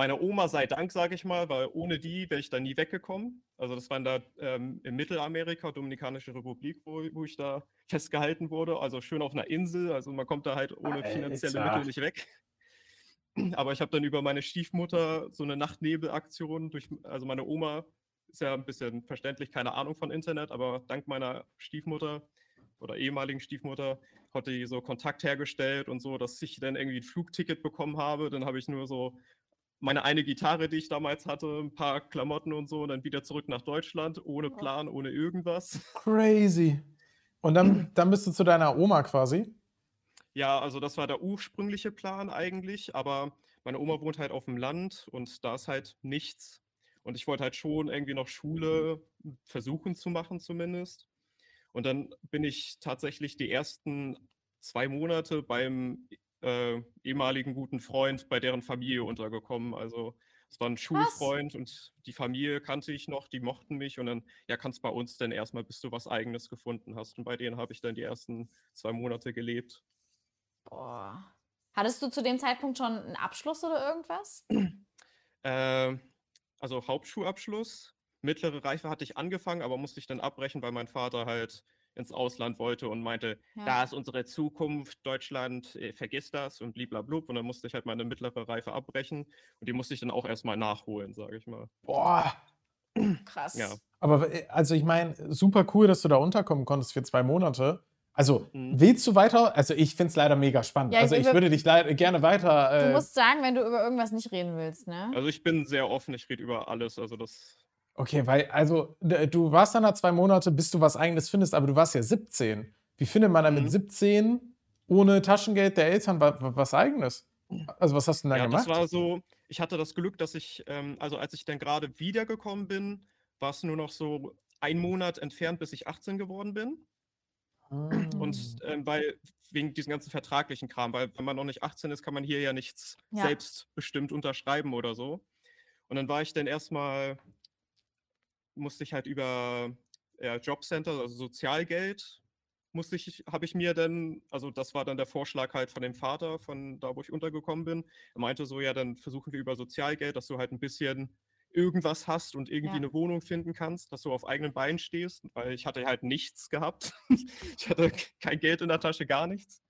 meiner Oma sei Dank, sage ich mal, weil ohne die wäre ich da nie weggekommen. Also das waren da ähm, in Mittelamerika, Dominikanische Republik, wo, wo ich da festgehalten wurde. Also schön auf einer Insel. Also man kommt da halt ohne finanzielle Alter. Mittel nicht weg. Aber ich habe dann über meine Stiefmutter so eine Nachtnebelaktion durch, also meine Oma ist ja ein bisschen verständlich, keine Ahnung von Internet, aber dank meiner Stiefmutter oder ehemaligen Stiefmutter hat die so Kontakt hergestellt und so, dass ich dann irgendwie ein Flugticket bekommen habe. Dann habe ich nur so meine eine Gitarre, die ich damals hatte, ein paar Klamotten und so und dann wieder zurück nach Deutschland, ohne Plan, ohne irgendwas. Crazy. Und dann, dann bist du zu deiner Oma quasi. Ja, also das war der ursprüngliche Plan eigentlich, aber meine Oma wohnt halt auf dem Land und da ist halt nichts. Und ich wollte halt schon irgendwie noch Schule versuchen zu machen zumindest. Und dann bin ich tatsächlich die ersten zwei Monate beim äh, ehemaligen guten Freund bei deren Familie untergekommen. Also es war ein Schulfreund und die Familie kannte ich noch, die mochten mich und dann, ja, kannst bei uns denn erstmal, bis du was eigenes gefunden hast. Und bei denen habe ich dann die ersten zwei Monate gelebt. Boah. Hattest du zu dem Zeitpunkt schon einen Abschluss oder irgendwas? Äh, also Hauptschulabschluss. Mittlere Reife hatte ich angefangen, aber musste ich dann abbrechen, weil mein Vater halt ins Ausland wollte und meinte, Ja. da ist unsere Zukunft, Deutschland, äh, vergiss das und bliblablub. Und dann musste ich halt meine mittlere Reife abbrechen und die musste ich dann auch erstmal nachholen, sage ich mal. Boah. Krass. Ja. Aber äh, also ich meine, super cool, dass du da unterkommen konntest für zwei Monate. Also, Mhm. willst du weiter? Also, ich finde es leider mega spannend. Ja, also, ich würde dich gerne weiter. Du Äh, musst sagen, wenn du über irgendwas nicht reden willst, ne? Also ich bin sehr offen, ich rede über alles. Also das, okay, weil, also, du warst dann da zwei Monate, bis du was Eigenes findest, aber du warst ja 17. Wie findet man dann Mhm. mit 17 ohne Taschengeld der Eltern wa- wa- was Eigenes? Also, was hast du denn da ja, gemacht? das war so, ich hatte das Glück, dass ich, ähm, also als ich dann gerade wiedergekommen bin, war es nur noch so ein Monat entfernt, bis ich 18 geworden bin. Und Mhm. ähm, weil, wegen diesem ganzen vertraglichen Kram, weil wenn man noch nicht 18 ist, kann man hier ja nichts Ja. selbstbestimmt unterschreiben oder so. Und dann war ich dann erstmal, musste ich halt über ja, Jobcenter, also Sozialgeld, musste ich, habe ich mir dann, also das war dann der Vorschlag halt von dem Vater, von da, wo ich untergekommen bin. Er meinte so, ja, dann versuchen wir über Sozialgeld, dass du halt ein bisschen irgendwas hast und irgendwie Ja. eine Wohnung finden kannst, dass du auf eigenen Beinen stehst, weil ich hatte halt nichts gehabt. ich hatte kein Geld in der Tasche, gar nichts.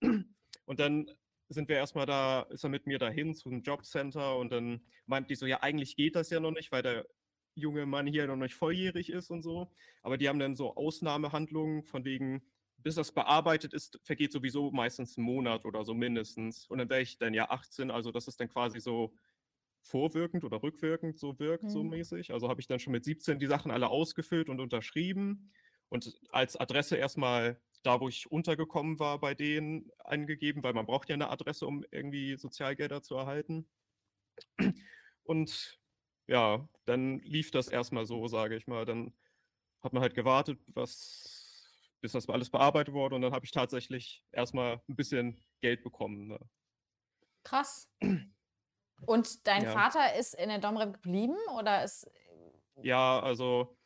Und dann sind wir erstmal da, ist er mit mir dahin zum Jobcenter und dann meint die so, ja, eigentlich geht das ja noch nicht, weil der junge Mann hier noch nicht volljährig ist und so. Aber die haben dann so Ausnahmehandlungen von wegen, bis das bearbeitet ist, vergeht sowieso meistens ein Monat oder so mindestens. Und dann wäre ich dann ja 18, also das ist dann quasi so vorwirkend oder rückwirkend so wirkt, so Mhm. mäßig. Also habe ich dann schon mit 17 die Sachen alle ausgefüllt und unterschrieben und als Adresse erstmal da, wo ich untergekommen war, bei denen angegeben, weil man braucht ja eine Adresse, um irgendwie Sozialgelder zu erhalten. Und ja, dann lief das erstmal so, sage ich mal. Dann hat man halt gewartet, was, bis das alles bearbeitet wurde und dann habe ich tatsächlich erstmal ein bisschen Geld bekommen. Ne? Krass. Und dein Ja. Vater ist in der Domrep geblieben oder ist. Ja, also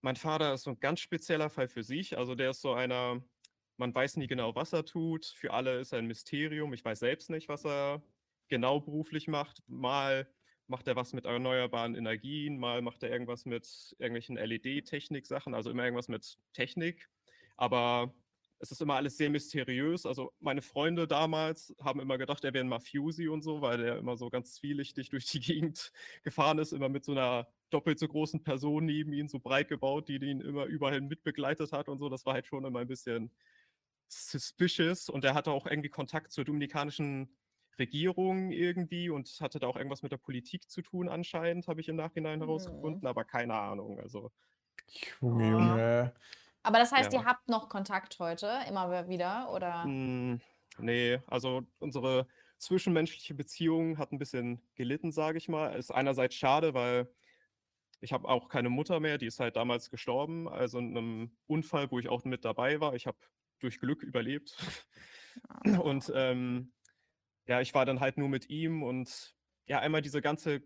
mein Vater ist so ein ganz spezieller Fall für sich. Also der ist so einer, man weiß nie genau, was er tut. Für alle ist er ein Mysterium. Ich weiß selbst nicht, was er genau beruflich macht. Mal macht er was mit erneuerbaren Energien, mal macht er irgendwas mit irgendwelchen LED-Technik-Sachen, also immer irgendwas mit Technik. Aber es ist immer alles sehr mysteriös. Also meine Freunde damals haben immer gedacht, er wäre ein Mafiosi und so, weil er immer so ganz zwielichtig durch die Gegend gefahren ist, immer mit so einer doppelt so großen Person neben ihm, so breit gebaut, die ihn immer überall mitbegleitet hat und so. Das war halt schon immer ein bisschen suspicious. Und er hatte auch irgendwie Kontakt zur Dominikanischen Regierung irgendwie und hatte da auch irgendwas mit der Politik zu tun anscheinend, habe ich im Nachhinein Mhm. herausgefunden, aber keine Ahnung. Also Junge. Junge. Aber das heißt, Ja. ihr habt noch Kontakt heute, immer wieder, oder? Hm, nee, also unsere zwischenmenschliche Beziehung hat ein bisschen gelitten, sage ich mal. Ist einerseits schade, weil ich habe auch keine Mutter mehr, die ist halt damals gestorben, also in einem Unfall, wo ich auch mit dabei war. Ich habe durch Glück überlebt. Und ähm, ja, ich war dann halt nur mit ihm und ja, einmal diese ganze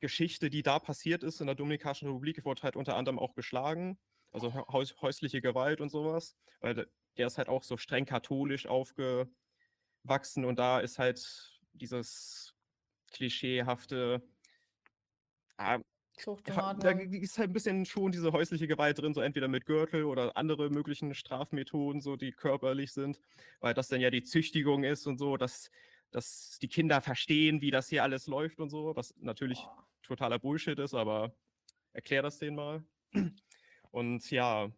Geschichte, die da passiert ist in der Dominikanischen Republik, wurde halt unter anderem auch geschlagen, also hä- häus häusliche Gewalt und sowas, weil der, ist halt auch so streng katholisch aufgewachsen und da ist halt dieses klischeehafte, ah, da ist halt ein bisschen schon diese häusliche Gewalt drin, so entweder mit Gürtel oder andere möglichen Strafmethoden, so die körperlich sind, weil das dann ja die Züchtigung ist und so, dass, dass die Kinder verstehen, wie das hier alles läuft und so, was natürlich Boah. totaler Bullshit ist, aber erklär das denen mal. Und ja,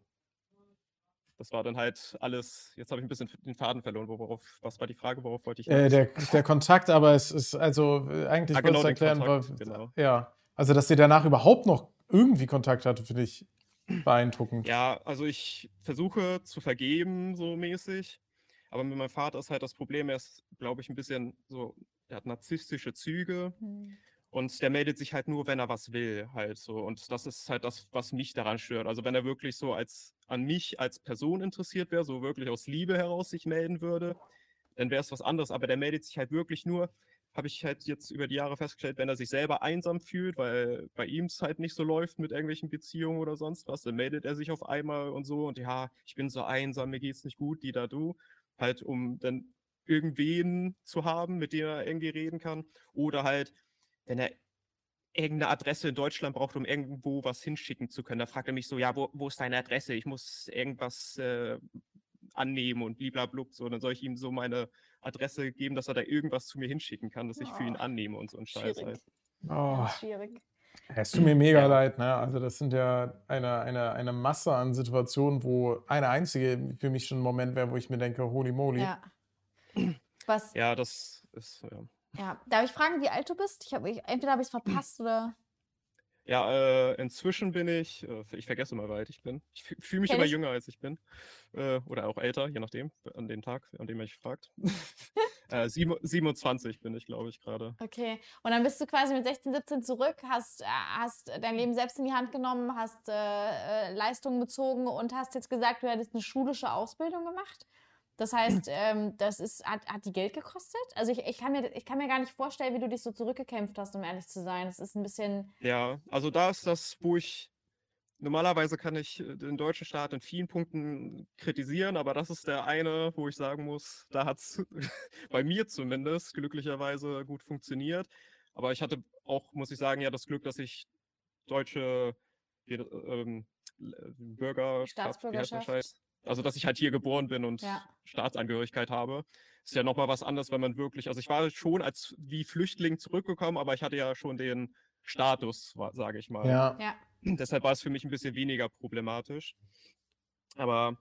das war dann halt alles, jetzt habe ich ein bisschen den Faden verloren, worauf, was war die Frage, worauf wollte ich Äh, der, der Kontakt, aber es ist also äh, eigentlich Ah, genau, erklären, Kontakt, wa- genau. ja. Also, dass sie danach überhaupt noch irgendwie Kontakt hatte, finde ich beeindruckend. Ja, also ich versuche zu vergeben, so mäßig. Aber mit meinem Vater ist halt das Problem, er ist, glaube ich, ein bisschen so, er hat narzisstische Züge Hm. und der meldet sich halt nur, wenn er was will, halt so. Und das ist halt das, was mich daran stört. Also wenn er wirklich so als an mich als Person interessiert wäre, so wirklich aus Liebe heraus sich melden würde, dann wäre es was anderes. Aber der meldet sich halt wirklich nur, habe ich halt jetzt über die Jahre festgestellt, wenn er sich selber einsam fühlt, weil bei ihm es halt nicht so läuft mit irgendwelchen Beziehungen oder sonst was, dann meldet er sich auf einmal und so und ja, ich bin so einsam, mir geht's nicht gut, die da du, halt um dann irgendwen zu haben, mit dem er irgendwie reden kann oder halt, wenn er irgendeine Adresse in Deutschland braucht, um irgendwo was hinschicken zu können, da fragt er mich so, ja, wo, wo ist deine Adresse? Ich muss irgendwas äh, annehmen und bliblablub, so, dann soll ich ihm so meine Adresse geben, dass er da irgendwas zu mir hinschicken kann, dass ich für ihn Oh, annehme und so ein Scheiß Schwierig. halt. Oh, schwierig. Es tut mir mega Ja. leid, ne? Also, das sind ja eine, eine, eine Masse an Situationen, wo eine einzige für mich schon ein Moment wäre, wo ich mir denke, holy moly. Ja. Was, ja. Ja, das ist, ja. Darf ich fragen, wie alt du bist? Ich hab, ich, entweder habe ich es verpasst oder. Ja, äh, inzwischen bin ich, äh, ich vergesse mal, wie alt ich bin. Ich fühle mich Kenn immer ich. jünger, als ich bin. Äh, oder auch älter, je nachdem, an dem Tag, an dem ihr mich fragt. äh, sieben- 27 bin ich, glaube ich, gerade. Okay. Und dann bist du quasi mit 16, 17 zurück, hast, äh, hast dein Leben selbst in die Hand genommen, hast äh, äh, Leistungen bezogen und hast jetzt gesagt, du hättest eine schulische Ausbildung gemacht. Das heißt, ähm, das ist, hat, hat die Geld gekostet? Also ich, ich, kann mir, ich kann mir gar nicht vorstellen, wie du dich so zurückgekämpft hast, um ehrlich zu sein. Das ist ein bisschen. Ja, also da ist das, wo ich normalerweise kann ich äh, den deutschen Staat in vielen Punkten kritisieren, aber das ist der eine, wo ich sagen muss, da hat es bei mir zumindest glücklicherweise gut funktioniert. Aber ich hatte auch, muss ich sagen, ja das Glück, dass ich deutsche wie, ähm, der Staatsbürgerschaft. Also, dass ich halt hier geboren bin und Ja. Staatsangehörigkeit habe. Ist ja nochmal was anderes, wenn man wirklich, also ich war schon als wie Flüchtling zurückgekommen, aber ich hatte ja schon den Status, sage ich mal. Ja. Ja. Deshalb war es für mich ein bisschen weniger problematisch. Aber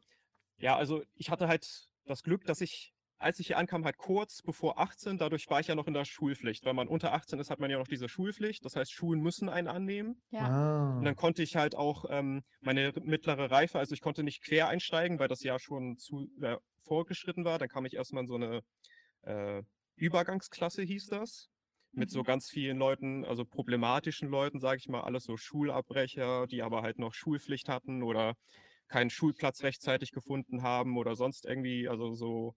ja, also ich hatte halt das Glück, dass ich, als ich hier ankam, halt kurz bevor 18, dadurch war ich ja noch in der Schulpflicht. Weil man unter 18 ist, hat man ja noch diese Schulpflicht. Das heißt, Schulen müssen einen annehmen. Ja. Ah. Und dann konnte ich halt auch ähm, meine mittlere Reife, also ich konnte nicht quer einsteigen, weil das ja schon zu äh, vorgeschritten war. Dann kam ich erstmal in so eine äh, Übergangsklasse, hieß das. Mit so Mhm. ganz vielen Leuten, also problematischen Leuten, sage ich mal, alles so Schulabbrecher, die aber halt noch Schulpflicht hatten oder keinen Schulplatz rechtzeitig gefunden haben oder sonst irgendwie, also so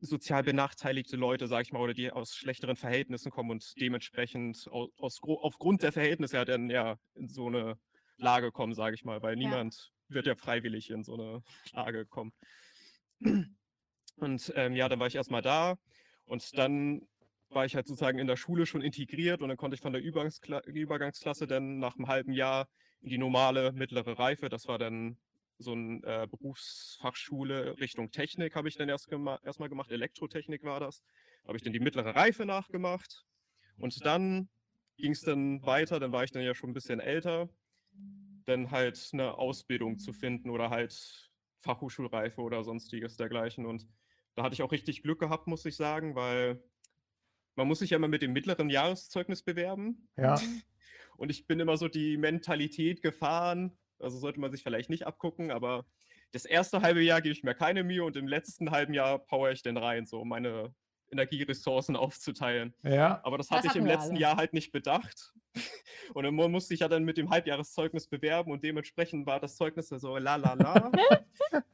sozial benachteiligte Leute, sage ich mal, oder die aus schlechteren Verhältnissen kommen und dementsprechend aus, aus, aufgrund der Verhältnisse ja dann ja in so eine Lage kommen, sage ich mal, weil niemand wird ja freiwillig in so eine Lage kommen. Und ähm, ja, dann war ich erstmal da und dann war ich halt sozusagen in der Schule schon integriert und dann konnte ich von der Übergangskla Übergangsklasse dann nach einem halben Jahr in die normale mittlere Reife, das war dann so eine äh, Berufsfachschule Richtung Technik, habe ich dann erst gema erstmal gemacht, Elektrotechnik war das, habe ich dann die mittlere Reife nachgemacht und dann ging es dann weiter, dann war ich dann ja schon ein bisschen älter, dann halt eine Ausbildung zu finden oder halt Fachhochschulreife oder sonstiges dergleichen und da hatte ich auch richtig Glück gehabt, muss ich sagen, weil man muss sich ja immer mit dem mittleren Jahreszeugnis bewerben. Ja. Und ich bin immer so die Mentalität gefahren. Also sollte man sich vielleicht nicht abgucken, aber das erste halbe Jahr gebe ich mir keine Mühe und im letzten halben Jahr power ich dann rein, so um meine Energieressourcen aufzuteilen. Ja. Aber das Das hatte ich im letzten alle. Jahr halt nicht bedacht. Und dann mu- musste ich ja dann mit dem Halbjahreszeugnis bewerben und dementsprechend war das Zeugnis so la la la.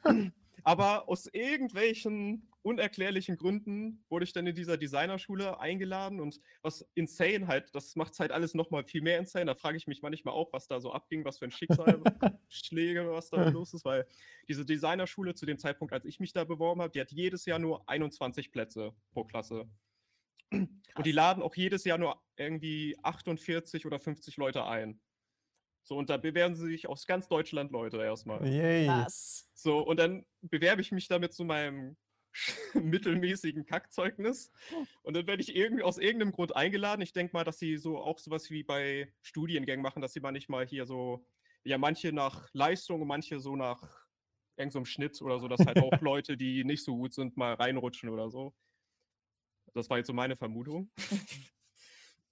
Aber aus irgendwelchen unerklärlichen Gründen wurde ich dann in dieser Designerschule eingeladen und was insane halt, das macht es halt alles nochmal viel mehr insane. Da frage ich mich manchmal auch, was da so abging, was für ein Schicksalsschläge, was da los ist, weil diese Designerschule zu dem Zeitpunkt, als ich mich da beworben habe, die hat jedes Jahr nur 21 Plätze pro Klasse. Und die laden auch jedes Jahr nur irgendwie 48 oder 50 Leute ein. So, und da bewerben sie sich aus ganz Deutschland Leute erstmal. Yay. Was? So, und dann bewerbe ich mich damit zu meinem mittelmäßigen Kackzeugnis. Und dann werde ich irgendwie aus irgendeinem Grund eingeladen. Ich denke mal, dass sie so auch sowas wie bei Studiengängen machen, dass sie manchmal hier so, ja, manche nach Leistung und manche so nach irgendeinem so einem Schnitt oder so, dass halt auch Leute, die nicht so gut sind, mal reinrutschen oder so. Das war jetzt so meine Vermutung.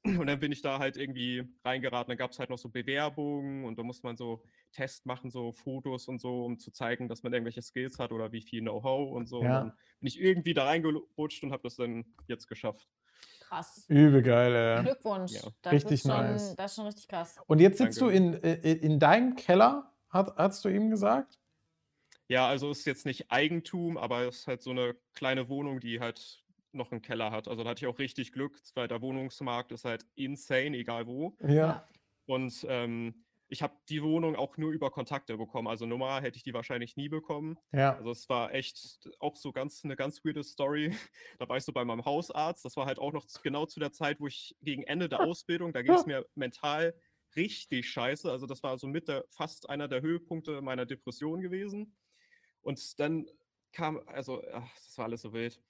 Und dann bin ich da halt irgendwie reingeraten. Dann gab es halt noch so Bewerbungen und da musste man so Test machen, so Fotos und so, um zu zeigen, dass man irgendwelche Skills hat oder wie viel Know-how und so. Ja. Und dann bin ich irgendwie da reingerutscht und habe das dann jetzt geschafft. Krass. Übel geil, ey. Glückwunsch. Ja. Das Richtig ist schon, nice. Das ist schon richtig krass. Und jetzt sitzt Danke. du in, äh, in deinem Keller, hat, hast du ihm gesagt? Ja, also ist jetzt nicht Eigentum, aber es ist halt so eine kleine Wohnung, die halt noch einen Keller hat. Also da hatte ich auch richtig Glück, weil der Wohnungsmarkt ist halt insane, egal wo. Ja. Und ähm, ich habe die Wohnung auch nur über Kontakte bekommen. Also normal hätte ich die wahrscheinlich nie bekommen. Ja. Also es war echt auch so ganz eine ganz weirde Story. Da war ich so bei meinem Hausarzt. Das war halt auch noch genau zu der Zeit, wo ich gegen Ende der Ausbildung, da ging es mir mental richtig scheiße. Also das war so mit der, fast einer der Höhepunkte meiner Depression gewesen. Und dann kam, also ach, das war alles so wild.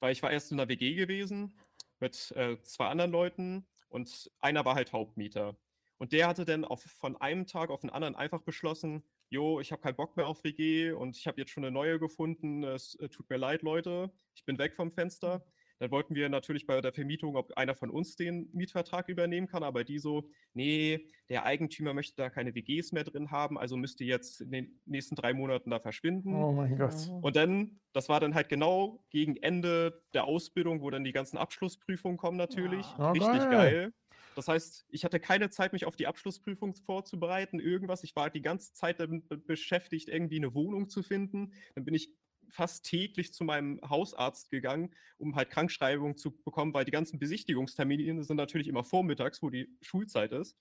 Weil ich war erst in einer WG gewesen mit äh, zwei anderen Leuten und einer war halt Hauptmieter. Und der hatte dann auf, von einem Tag auf den anderen einfach beschlossen, jo, ich habe keinen Bock mehr auf WG und ich habe jetzt schon eine neue gefunden. Es äh, tut mir leid, Leute, ich bin weg vom Fenster. Dann wollten wir natürlich bei der Vermietung, ob einer von uns den Mietvertrag übernehmen kann, aber die so, nee, der Eigentümer möchte da keine WGs mehr drin haben, also müsst ihr jetzt in den nächsten drei Monaten da verschwinden. Oh mein Gott. Mhm. Und dann, das war dann halt genau gegen Ende der Ausbildung, wo dann die ganzen Abschlussprüfungen kommen natürlich. Ah. Oh, Richtig geil. geil. Das heißt, ich hatte keine Zeit, mich auf die Abschlussprüfung vorzubereiten, irgendwas. Ich war die ganze Zeit damit be- beschäftigt, irgendwie eine Wohnung zu finden. Dann bin ich fast täglich zu meinem Hausarzt gegangen, um halt Krankschreibung zu bekommen, weil die ganzen Besichtigungstermine sind natürlich immer vormittags, wo die Schulzeit ist.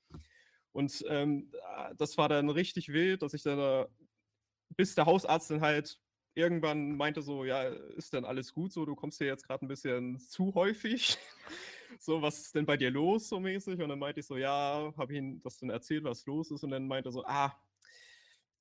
Und ähm, das war dann richtig wild, dass ich dann da, bis der Hausarzt dann halt irgendwann meinte so, ja, ist denn alles gut so, du kommst hier jetzt gerade ein bisschen zu häufig. so, was ist denn bei dir los so mäßig? Und dann meinte ich so, ja, habe ihm das dann erzählt, was los ist. Und dann meinte er so, ah,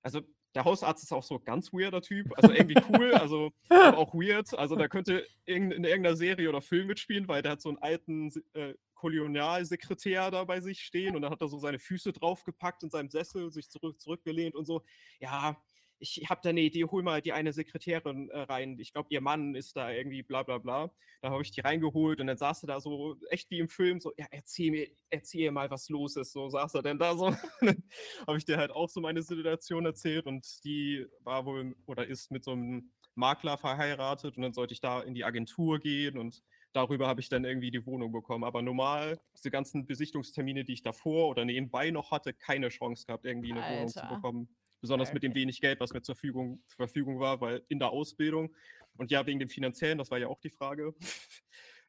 also der Hausarzt ist auch so ein ganz weirder Typ, also irgendwie cool, also aber auch weird. Also der könnte irgend- in irgendeiner Serie oder Film mitspielen, weil der hat so einen alten äh, Kolonialsekretär da bei sich stehen und dann hat er so seine Füße draufgepackt in seinem Sessel, sich zurück, zurückgelehnt und so, ja, ich habe da eine Idee, hol mal die eine Sekretärin äh, rein. Ich glaube, ihr Mann ist da irgendwie bla bla bla. Da habe ich die reingeholt und dann saß er da so, echt wie im Film, so, ja, erzähl mir, erzähl mal, was los ist. So saß er denn da so. habe ich dir halt auch so meine Situation erzählt und die war wohl oder ist mit so einem Makler verheiratet und dann sollte ich da in die Agentur gehen und darüber habe ich dann irgendwie die Wohnung bekommen. Aber normal, diese ganzen Besichtigungstermine, die ich davor oder nebenbei noch hatte, keine Chance gehabt, irgendwie eine Wohnung zu Alter. bekommen. Besonders mit dem wenig Geld, was mir zur Verfügung, zur Verfügung war, weil in der Ausbildung und ja, wegen dem finanziellen, das war ja auch die Frage.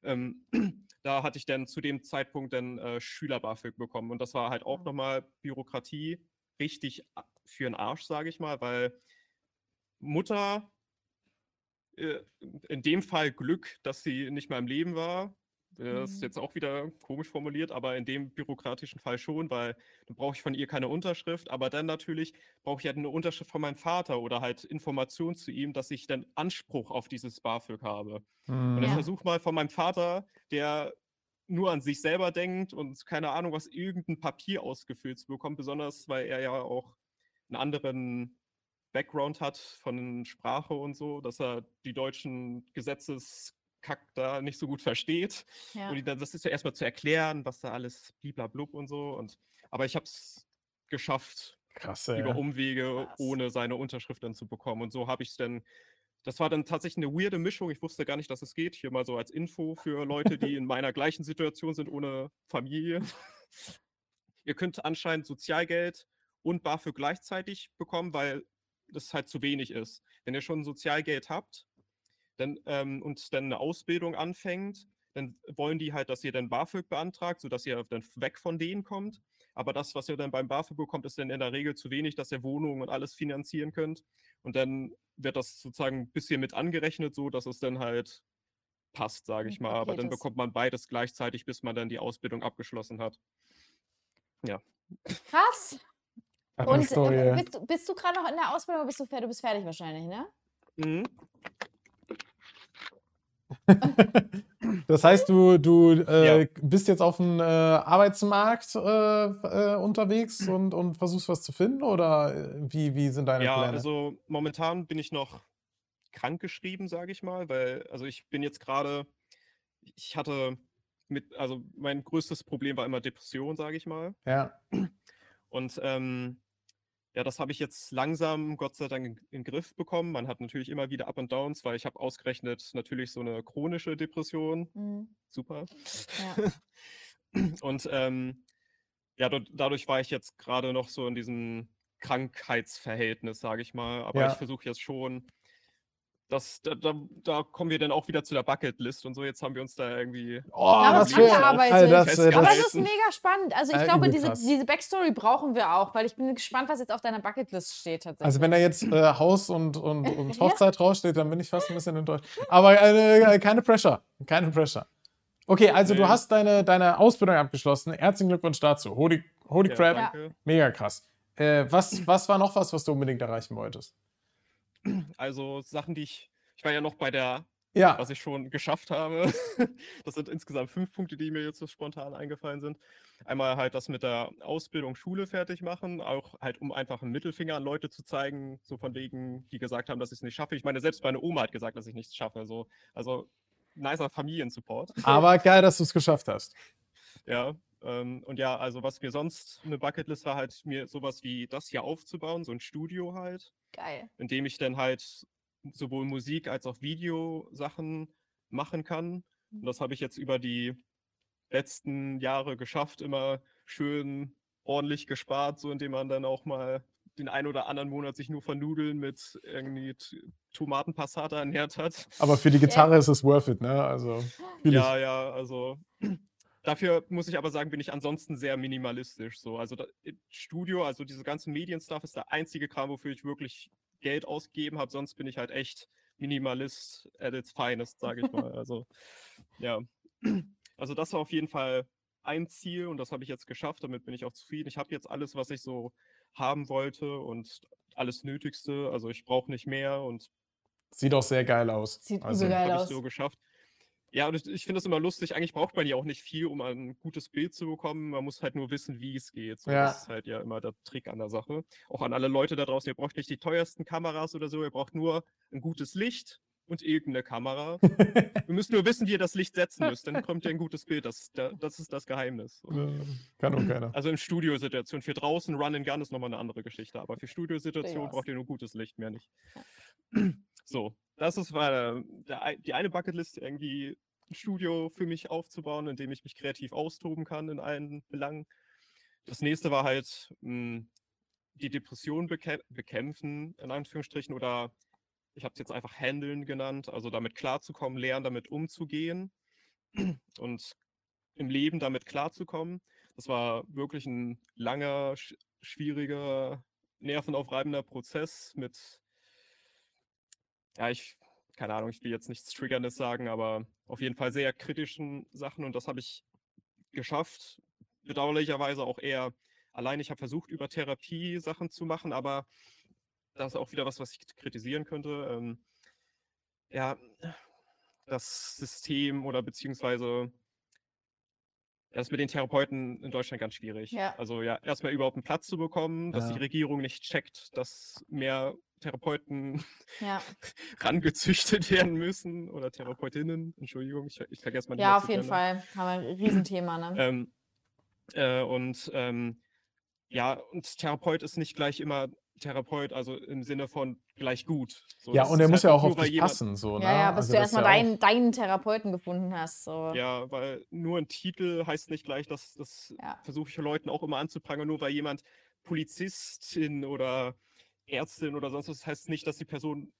ähm, da hatte ich dann zu dem Zeitpunkt dann äh, Schüler-BAföG bekommen. Und das war halt auch Mhm. nochmal Bürokratie richtig für den Arsch, sage ich mal, weil Mutter äh, in dem Fall Glück, dass sie nicht mehr im Leben war. Das ist Mhm. jetzt auch wieder komisch formuliert, aber in dem bürokratischen Fall schon, weil dann brauche ich von ihr keine Unterschrift, aber dann natürlich brauche ich halt eine Unterschrift von meinem Vater oder halt Informationen zu ihm, dass ich dann Anspruch auf dieses BAföG habe. Und dann Ja. versuch mal von meinem Vater, der nur an sich selber denkt und keine Ahnung, was irgendein Papier ausgefüllt zu bekommen, besonders weil er ja auch einen anderen Background hat von Sprache und so, dass er die deutschen Kack da nicht so gut versteht. Ja. Und die, das ist ja erstmal zu erklären, was da alles bliblablub und so. Und, aber ich habe es geschafft, Krass, über ja. Umwege, Krass. ohne seine Unterschrift dann zu bekommen. Und so habe ich es dann. Das war dann tatsächlich eine weirde Mischung. Ich wusste gar nicht, dass es geht. Hier mal so als Info für Leute, die in meiner gleichen Situation sind, ohne Familie. Ihr könnt anscheinend Sozialgeld und BAföG gleichzeitig bekommen, weil das halt zu wenig ist. Wenn ihr schon Sozialgeld habt dann, ähm, und dann eine Ausbildung anfängt, dann wollen die halt, dass ihr dann BAföG beantragt, sodass ihr dann weg von denen kommt. Aber das, was ihr dann beim BAföG bekommt, ist dann in der Regel zu wenig, dass ihr Wohnungen und alles finanzieren könnt. Und dann wird das sozusagen ein bisschen mit angerechnet, so dass es dann halt passt, sage ich Ein mal. Aber Paket dann bekommt man beides gleichzeitig, bis man dann die Ausbildung abgeschlossen hat. Krass. Andere Und Story, äh, ja. bist, du- bist du gerade noch in der Ausbildung oder bist du fertig? Du bist fertig wahrscheinlich, ne? Mhm. Das heißt, du, du äh, Ja. bist jetzt auf dem äh, Arbeitsmarkt äh, äh, unterwegs und, und versuchst was zu finden oder äh, wie, wie sind deine Ja, Pläne? also momentan bin ich noch krankgeschrieben, sage ich mal, weil, also ich bin jetzt gerade, ich hatte mit, also mein größtes Problem war immer Depression, sage ich mal. ja. Und ähm, ja, das habe ich jetzt langsam, Gott sei Dank, in, in den Griff bekommen. Man hat natürlich immer wieder Up und Downs, weil ich habe ausgerechnet natürlich so eine chronische Depression. Mhm. Super. Ja. Und ähm, ja, dadurch war ich jetzt gerade noch so in diesem Krankheitsverhältnis, sage ich mal. Aber Ja. ich versuche jetzt schon, das, da, da, da kommen wir dann auch wieder zu der Bucketlist und so. Jetzt haben wir uns da irgendwie. Oh, es für. angearbeitet. Alter, das, äh, Aber das, es ist mega spannend. Also ich Äh, glaube, diese, diese Backstory brauchen wir auch, weil ich bin gespannt, was jetzt auf deiner Bucketlist steht tatsächlich. Also wenn da jetzt äh, Haus und, und, und Hochzeit draufsteht, dann bin ich fast ein bisschen enttäuscht. Aber äh, keine Pressure. Keine Pressure. Okay, also du Nee. hast deine, deine Ausbildung abgeschlossen. Herzlichen Glückwunsch dazu. Holy, holy Ja, crap. danke. Mega krass. Äh, was, was war noch was, was du unbedingt erreichen wolltest? Also Sachen, die ich. Ich war ja noch bei der Ja, was ich schon geschafft habe. Das sind insgesamt fünf Punkte, die mir jetzt so spontan eingefallen sind. Einmal halt das mit der Ausbildung Schule fertig machen, auch halt um einfach einen Mittelfinger an Leute zu zeigen, so von wegen, die gesagt haben, dass ich es nicht schaffe. Ich meine, selbst meine Oma hat gesagt, dass ich nichts schaffe. So. Also nicer Familiensupport. aber geil, dass du es geschafft hast. Ja. Ähm, und ja, also was mir sonst eine Bucketlist war, halt mir sowas wie das hier aufzubauen, so ein Studio halt Geil. in dem ich dann halt sowohl Musik als auch Videosachen machen kann. Und das habe ich jetzt über die letzten Jahre geschafft, immer schön ordentlich gespart, so indem man dann auch mal den einen oder anderen Monat sich nur von Nudeln mit irgendwie Tomatenpassata ernährt hat. Aber für die Gitarre ist es worth it, ne? Also, fühl ich. Ja, ja, also dafür muss ich aber sagen, bin ich ansonsten sehr minimalistisch. So. Also da, im Studio, also diese ganzen Medienstuff ist der einzige Kram, wofür ich wirklich Geld ausgegeben habe. Sonst bin ich halt echt Minimalist at its finest, sage ich mal. Also ja. Also das war auf jeden Fall ein Ziel und das habe ich jetzt geschafft. Damit bin ich auch zufrieden. Ich habe jetzt alles, was ich so haben wollte und alles Nötigste. Also ich brauche nicht mehr und Sieht auch sehr geil aus. Sieht also, geil habe aus. ich so geschafft. Ja, und ich, ich finde es immer lustig. Eigentlich braucht man ja auch nicht viel, um ein gutes Bild zu bekommen. Man muss halt nur wissen, wie es geht. So, Ja. Das ist halt ja immer der Trick an der Sache. Auch an alle Leute da draußen. Ihr braucht nicht die teuersten Kameras oder so. Ihr braucht nur ein gutes Licht und irgendeine Kamera. Wir müssen nur wissen, wie ihr das Licht setzen müsst. Dann kommt ihr ein gutes Bild. Das, da- das ist das Geheimnis. Äh, Kann auch keiner. Also in Studiosituationen. Für draußen Run and Gun ist nochmal eine andere Geschichte. Aber für Studiosituationen braucht ihr nur gutes Licht, mehr nicht. So, das ist meine, der, ei- die eine Bucketlist, irgendwie ein Studio für mich aufzubauen, in dem ich mich kreativ austoben kann in allen Belangen. Das nächste war halt mh, die Depression bekä bekämpfen, in Anführungsstrichen, oder ich habe es jetzt einfach handeln genannt, also damit klarzukommen, lernen, damit umzugehen und im Leben damit klarzukommen. Das war wirklich ein langer, sch schwieriger, nervenaufreibender Prozess mit, ja, ich, keine Ahnung, ich will jetzt nichts Triggerndes sagen, aber auf jeden Fall sehr kritischen Sachen und das habe ich geschafft. Bedauerlicherweise auch eher allein. Ich habe versucht, über Therapie Sachen zu machen, aber das ist auch wieder was, was ich kritisieren könnte. Ähm, ja, das System oder beziehungsweise das ist mit den Therapeuten in Deutschland ganz schwierig. Ja. Also ja, erstmal überhaupt einen Platz zu bekommen, dass Ja. die Regierung nicht checkt, dass mehr Therapeuten Ja. rangezüchtet werden müssen oder Therapeutinnen. Entschuldigung, ich, ich vergesse mal die Ja, auf jeden Gender. Fall. Haben wir ein Riesenthema, ne? Ähm, äh, und ähm, ja, und Therapeut ist nicht gleich immer Therapeut, also im Sinne von gleich gut. So, Ja, und er muss halt ja auch auf dich jemand- passen. So, ne? Ja, ja, bis Also du erstmal ja auch- deinen, deinen Therapeuten gefunden hast. So. Ja, weil nur ein Titel heißt nicht gleich, dass das Ja. versuche ich Leuten auch immer anzuprangern, nur weil jemand Polizistin oder Ärztin oder sonst was, heißt nicht, dass die Person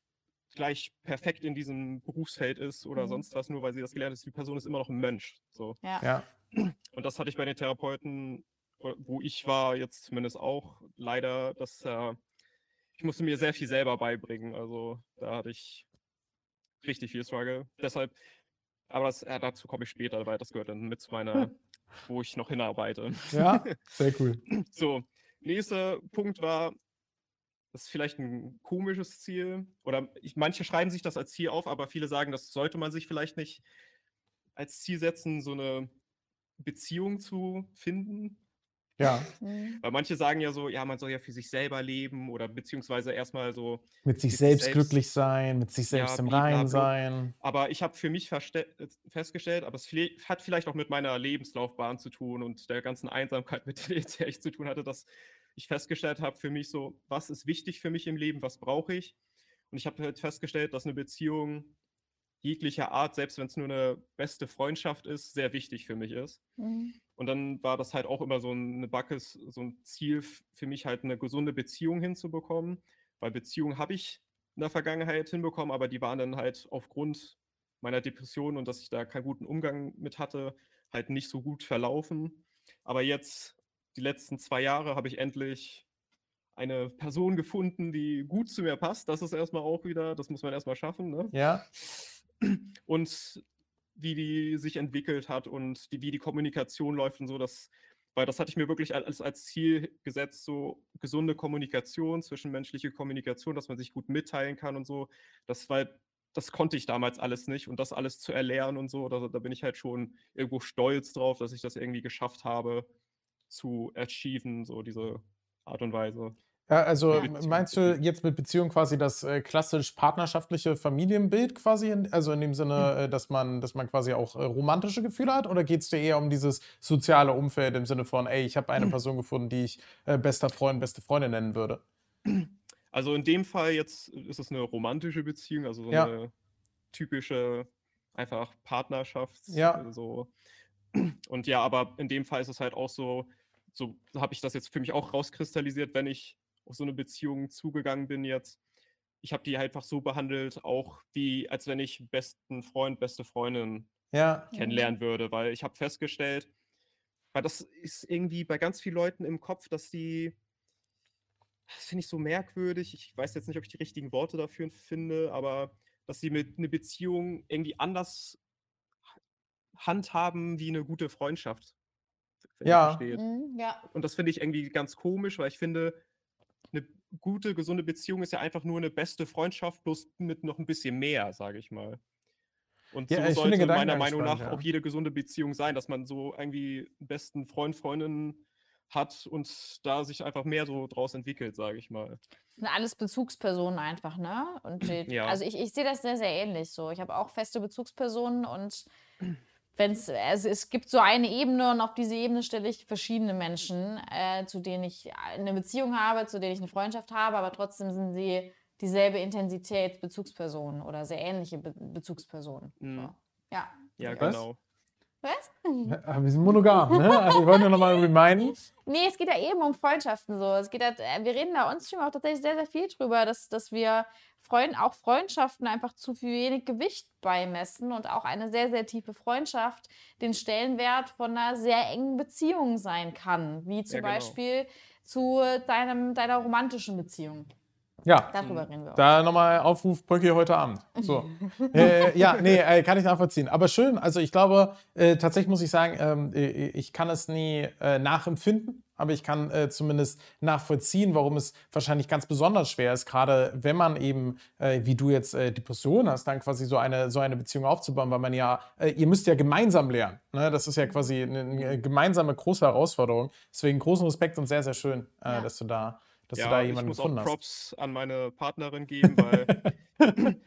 gleich perfekt in diesem Berufsfeld ist oder Mhm. sonst was, nur weil sie das gelernt hat. Die Person ist immer noch ein Mensch. So. Ja. Ja. Und das hatte ich bei den Therapeuten, wo ich war, jetzt zumindest auch leider, dass äh, ich musste mir sehr viel selber beibringen. Also da hatte ich richtig viel Struggle. Deshalb, aber das, ja, dazu komme ich später, weil das gehört dann mit zu meiner, wo ich noch hinarbeite. ja, sehr cool. So, nächster Punkt war, das ist vielleicht ein komisches Ziel. Oder ich, manche schreiben sich das als Ziel auf, aber viele sagen, das sollte man sich vielleicht nicht als Ziel setzen, so eine Beziehung zu finden. Ja, Mhm. Weil manche sagen ja so, ja, man soll ja für sich selber leben oder beziehungsweise erstmal so. mit sich sich selbst selbst- glücklich sein, mit sich Ja, selbst im blablabla. Reinen sein. Aber ich habe für mich äh, festgestellt, aber es hat vielleicht auch mit meiner Lebenslaufbahn zu tun und der ganzen Einsamkeit, mit der ich zu tun hatte, dass ich festgestellt habe für mich so, was ist wichtig für mich im Leben, was brauche ich? Und ich habe halt festgestellt, dass eine Beziehung jeglicher Art, selbst wenn es nur eine beste Freundschaft ist, sehr wichtig für mich ist. Mhm. Und dann war das halt auch immer so eine Backe, so ein Ziel für mich halt eine gesunde Beziehung hinzubekommen. Weil Beziehungen habe ich in der Vergangenheit hinbekommen, aber die waren dann halt aufgrund meiner Depression und dass ich da keinen guten Umgang mit hatte, halt nicht so gut verlaufen. Aber jetzt, die letzten zwei Jahre, habe ich endlich eine Person gefunden, die gut zu mir passt. Das ist erstmal auch wieder, das muss man erstmal schaffen. Ne? Ja, und wie die sich entwickelt hat und die, wie die Kommunikation läuft und so, das, weil das hatte ich mir wirklich als, als Ziel gesetzt, so gesunde Kommunikation, zwischenmenschliche Kommunikation, dass man sich gut mitteilen kann und so. Das war, das konnte ich damals alles nicht und das alles zu erlernen und so, da, da bin ich halt schon irgendwo stolz drauf, dass ich das irgendwie geschafft habe zu achieven, so diese Art und Weise. Ja, also Ja. meinst du jetzt mit Beziehung quasi das äh, klassisch partnerschaftliche Familienbild quasi? In, also in dem Sinne, äh, dass man, dass man quasi auch äh, romantische Gefühle hat? Oder geht es dir eher um dieses soziale Umfeld im Sinne von, ey, ich habe eine Person gefunden, die ich äh, bester Freund, beste Freundin nennen würde? Also in dem Fall jetzt ist es eine romantische Beziehung, also so Ja. eine typische einfach Partnerschaft. Ja. So. Und ja, aber in dem Fall ist es halt auch so, so habe ich das jetzt für mich auch rauskristallisiert, wenn ich auf so eine Beziehung zugegangen bin jetzt. Ich habe die einfach so behandelt, auch wie als wenn ich besten Freund, beste Freundin Ja, kennenlernen würde, weil ich habe festgestellt, weil das ist irgendwie bei ganz vielen Leuten im Kopf, dass die, das finde ich so merkwürdig, ich weiß jetzt nicht, ob ich die richtigen Worte dafür finde, aber dass sie mit eine Beziehung irgendwie anders handhaben wie eine gute Freundschaft. Ja. versteht. Mhm. Ja. Und das finde ich irgendwie ganz komisch, weil ich finde, gute, gesunde Beziehung ist ja einfach nur eine beste Freundschaft, bloß mit noch ein bisschen mehr, sage ich mal. Und Ja, so sollte meiner Meinung nach ja. auch jede gesunde Beziehung sein, dass man so irgendwie einen besten Freund, Freundin hat und da sich einfach mehr so draus entwickelt, sage ich mal. Das sind alles Bezugspersonen einfach, ne? Und die, Ja. also ich, ich sehe das sehr, sehr ähnlich so. Ich habe auch feste Bezugspersonen und wenn es, also es gibt so eine Ebene und auf diese Ebene stelle ich verschiedene Menschen, äh, zu denen ich eine Beziehung habe, zu denen ich eine Freundschaft habe, aber trotzdem sind sie dieselbe Intensität Bezugspersonen oder sehr ähnliche Be Bezugspersonen. Mhm. So. Ja. Ja, Was? genau. Was? Ah, wir sind monogam, ne? Also wir wollen nur nochmal reminden. Nee, es geht ja eben um Freundschaften so. Es geht halt, wir reden da uns schon auch tatsächlich sehr, sehr viel drüber, dass, dass wir Freund, auch Freundschaften einfach zu viel wenig Gewicht beimessen und auch eine sehr, sehr tiefe Freundschaft den Stellenwert von einer sehr engen Beziehung sein kann. Wie zum Ja, genau. Beispiel zu deinem, deiner romantischen Beziehung. Ja, Darüber reden wir auch. Da nochmal Aufruf Brücke heute Abend. So. äh, ja, nee, äh, kann ich nachvollziehen. Aber schön, also ich glaube, äh, tatsächlich muss ich sagen, ähm, äh, ich kann es nie äh, nachempfinden, aber ich kann äh, zumindest nachvollziehen, warum es wahrscheinlich ganz besonders schwer ist, gerade wenn man eben, wie du jetzt äh, Depression hast, dann quasi so eine, so eine Beziehung aufzubauen, weil man ja, ihr müsst ja gemeinsam lernen. Ne? Das ist ja quasi eine, eine gemeinsame große Herausforderung. Deswegen großen Respekt und sehr, sehr schön, Ja. dass du da dass du Ja, da ich jemanden muss auch gefunden hast. Props an meine Partnerin geben, weil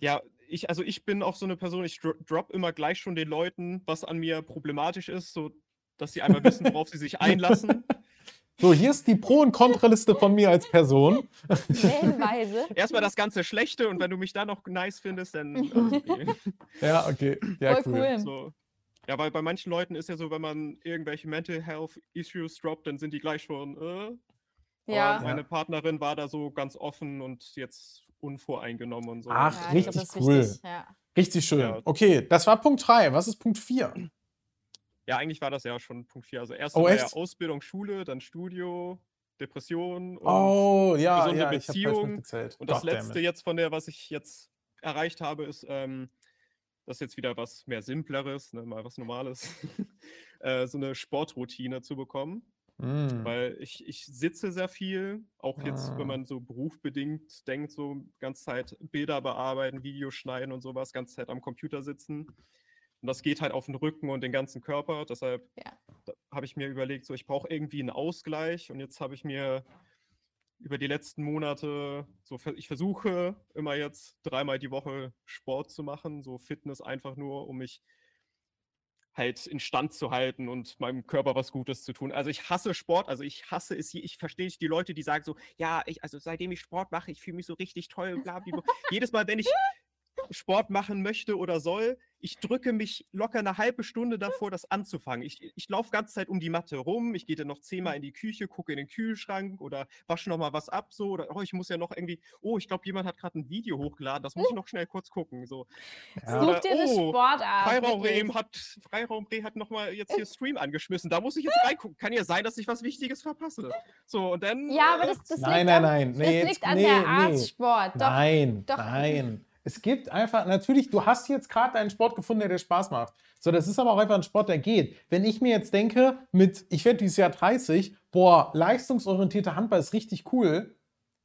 ja, ich, also ich bin auch so eine Person, ich dro drop immer gleich schon den Leuten, was an mir problematisch ist, so dass sie einmal wissen, worauf sie sich einlassen. So, hier ist die Pro- und Kontraliste von mir als Person. Wellenweise. Erstmal das ganze Schlechte und wenn du mich dann noch nice findest, dann okay. Ja, okay. Ja, Voll cool. cool. so. Ja, weil bei manchen Leuten ist ja so, wenn man irgendwelche Mental Health Issues droppt, dann sind die gleich schon, äh, Ja. Meine Partnerin war da so ganz offen und jetzt unvoreingenommen und so. Ach, glaub, richtig das ist cool. wichtig, Ja. Richtig schön. Ja. Okay, das war Punkt 3. Was ist Punkt 4? Ja, eigentlich war das ja schon Punkt 4. Also erst Oh, ja echt? Ausbildung, Schule, dann Studio, Depression und, Oh, ja, gesunde ja, Beziehung und das letzte jetzt von der, was ich jetzt erreicht habe, ist ähm, das ist jetzt wieder was mehr Simpleres, ne, mal was Normales, äh, so eine Sportroutine zu bekommen. Mm. Weil ich, ich sitze sehr viel, auch jetzt, Ah. wenn man so berufbedingt denkt, so ganze Zeit Bilder bearbeiten, Videos schneiden und sowas, ganze Zeit am Computer sitzen. Und das geht halt auf den Rücken und den ganzen Körper. Deshalb Ja. habe ich mir überlegt, so ich brauche irgendwie einen Ausgleich. Und jetzt habe ich mir über die letzten Monate, so ich versuche immer jetzt dreimal die Woche Sport zu machen, so Fitness einfach nur, um mich halt instand zu halten und meinem Körper was Gutes zu tun. Also ich hasse Sport, also ich hasse es, je- ich verstehe nicht die Leute, die sagen so, ja, ich, also seitdem ich Sport mache, ich fühle mich so richtig toll, bla, bla, bla. Jedes Mal, wenn ich Sport machen möchte oder soll, ich drücke mich locker eine halbe Stunde davor, das anzufangen. Ich, ich laufe ganze Zeit um die Matte rum, ich gehe dann noch zehnmal in die Küche, gucke in den Kühlschrank oder wasche noch mal was ab, so, oder oh, ich muss ja noch irgendwie, oh, ich glaube, jemand hat gerade ein Video hochgeladen, das muss ich noch schnell kurz gucken. So. Ja. Such dir eine Oh, Sportart. Freiraumreh hat, Freiraumreh hat noch mal jetzt hier Stream angeschmissen, da muss ich jetzt reingucken. Kann ja sein, dass ich was Wichtiges verpasse. So, und dann. Ja, aber äh, das, das Nein, liegt nein, an, nein. Nee, das jetzt- liegt an nee, der nee. Art Sport. Doch, nein, doch. nein. Es gibt einfach, natürlich, du hast jetzt gerade einen Sport gefunden, der dir Spaß macht. So, das ist aber auch einfach ein Sport, der geht. Wenn ich mir jetzt denke, mit, ich werde dieses Jahr 30, boah, leistungsorientierter Handball ist richtig cool,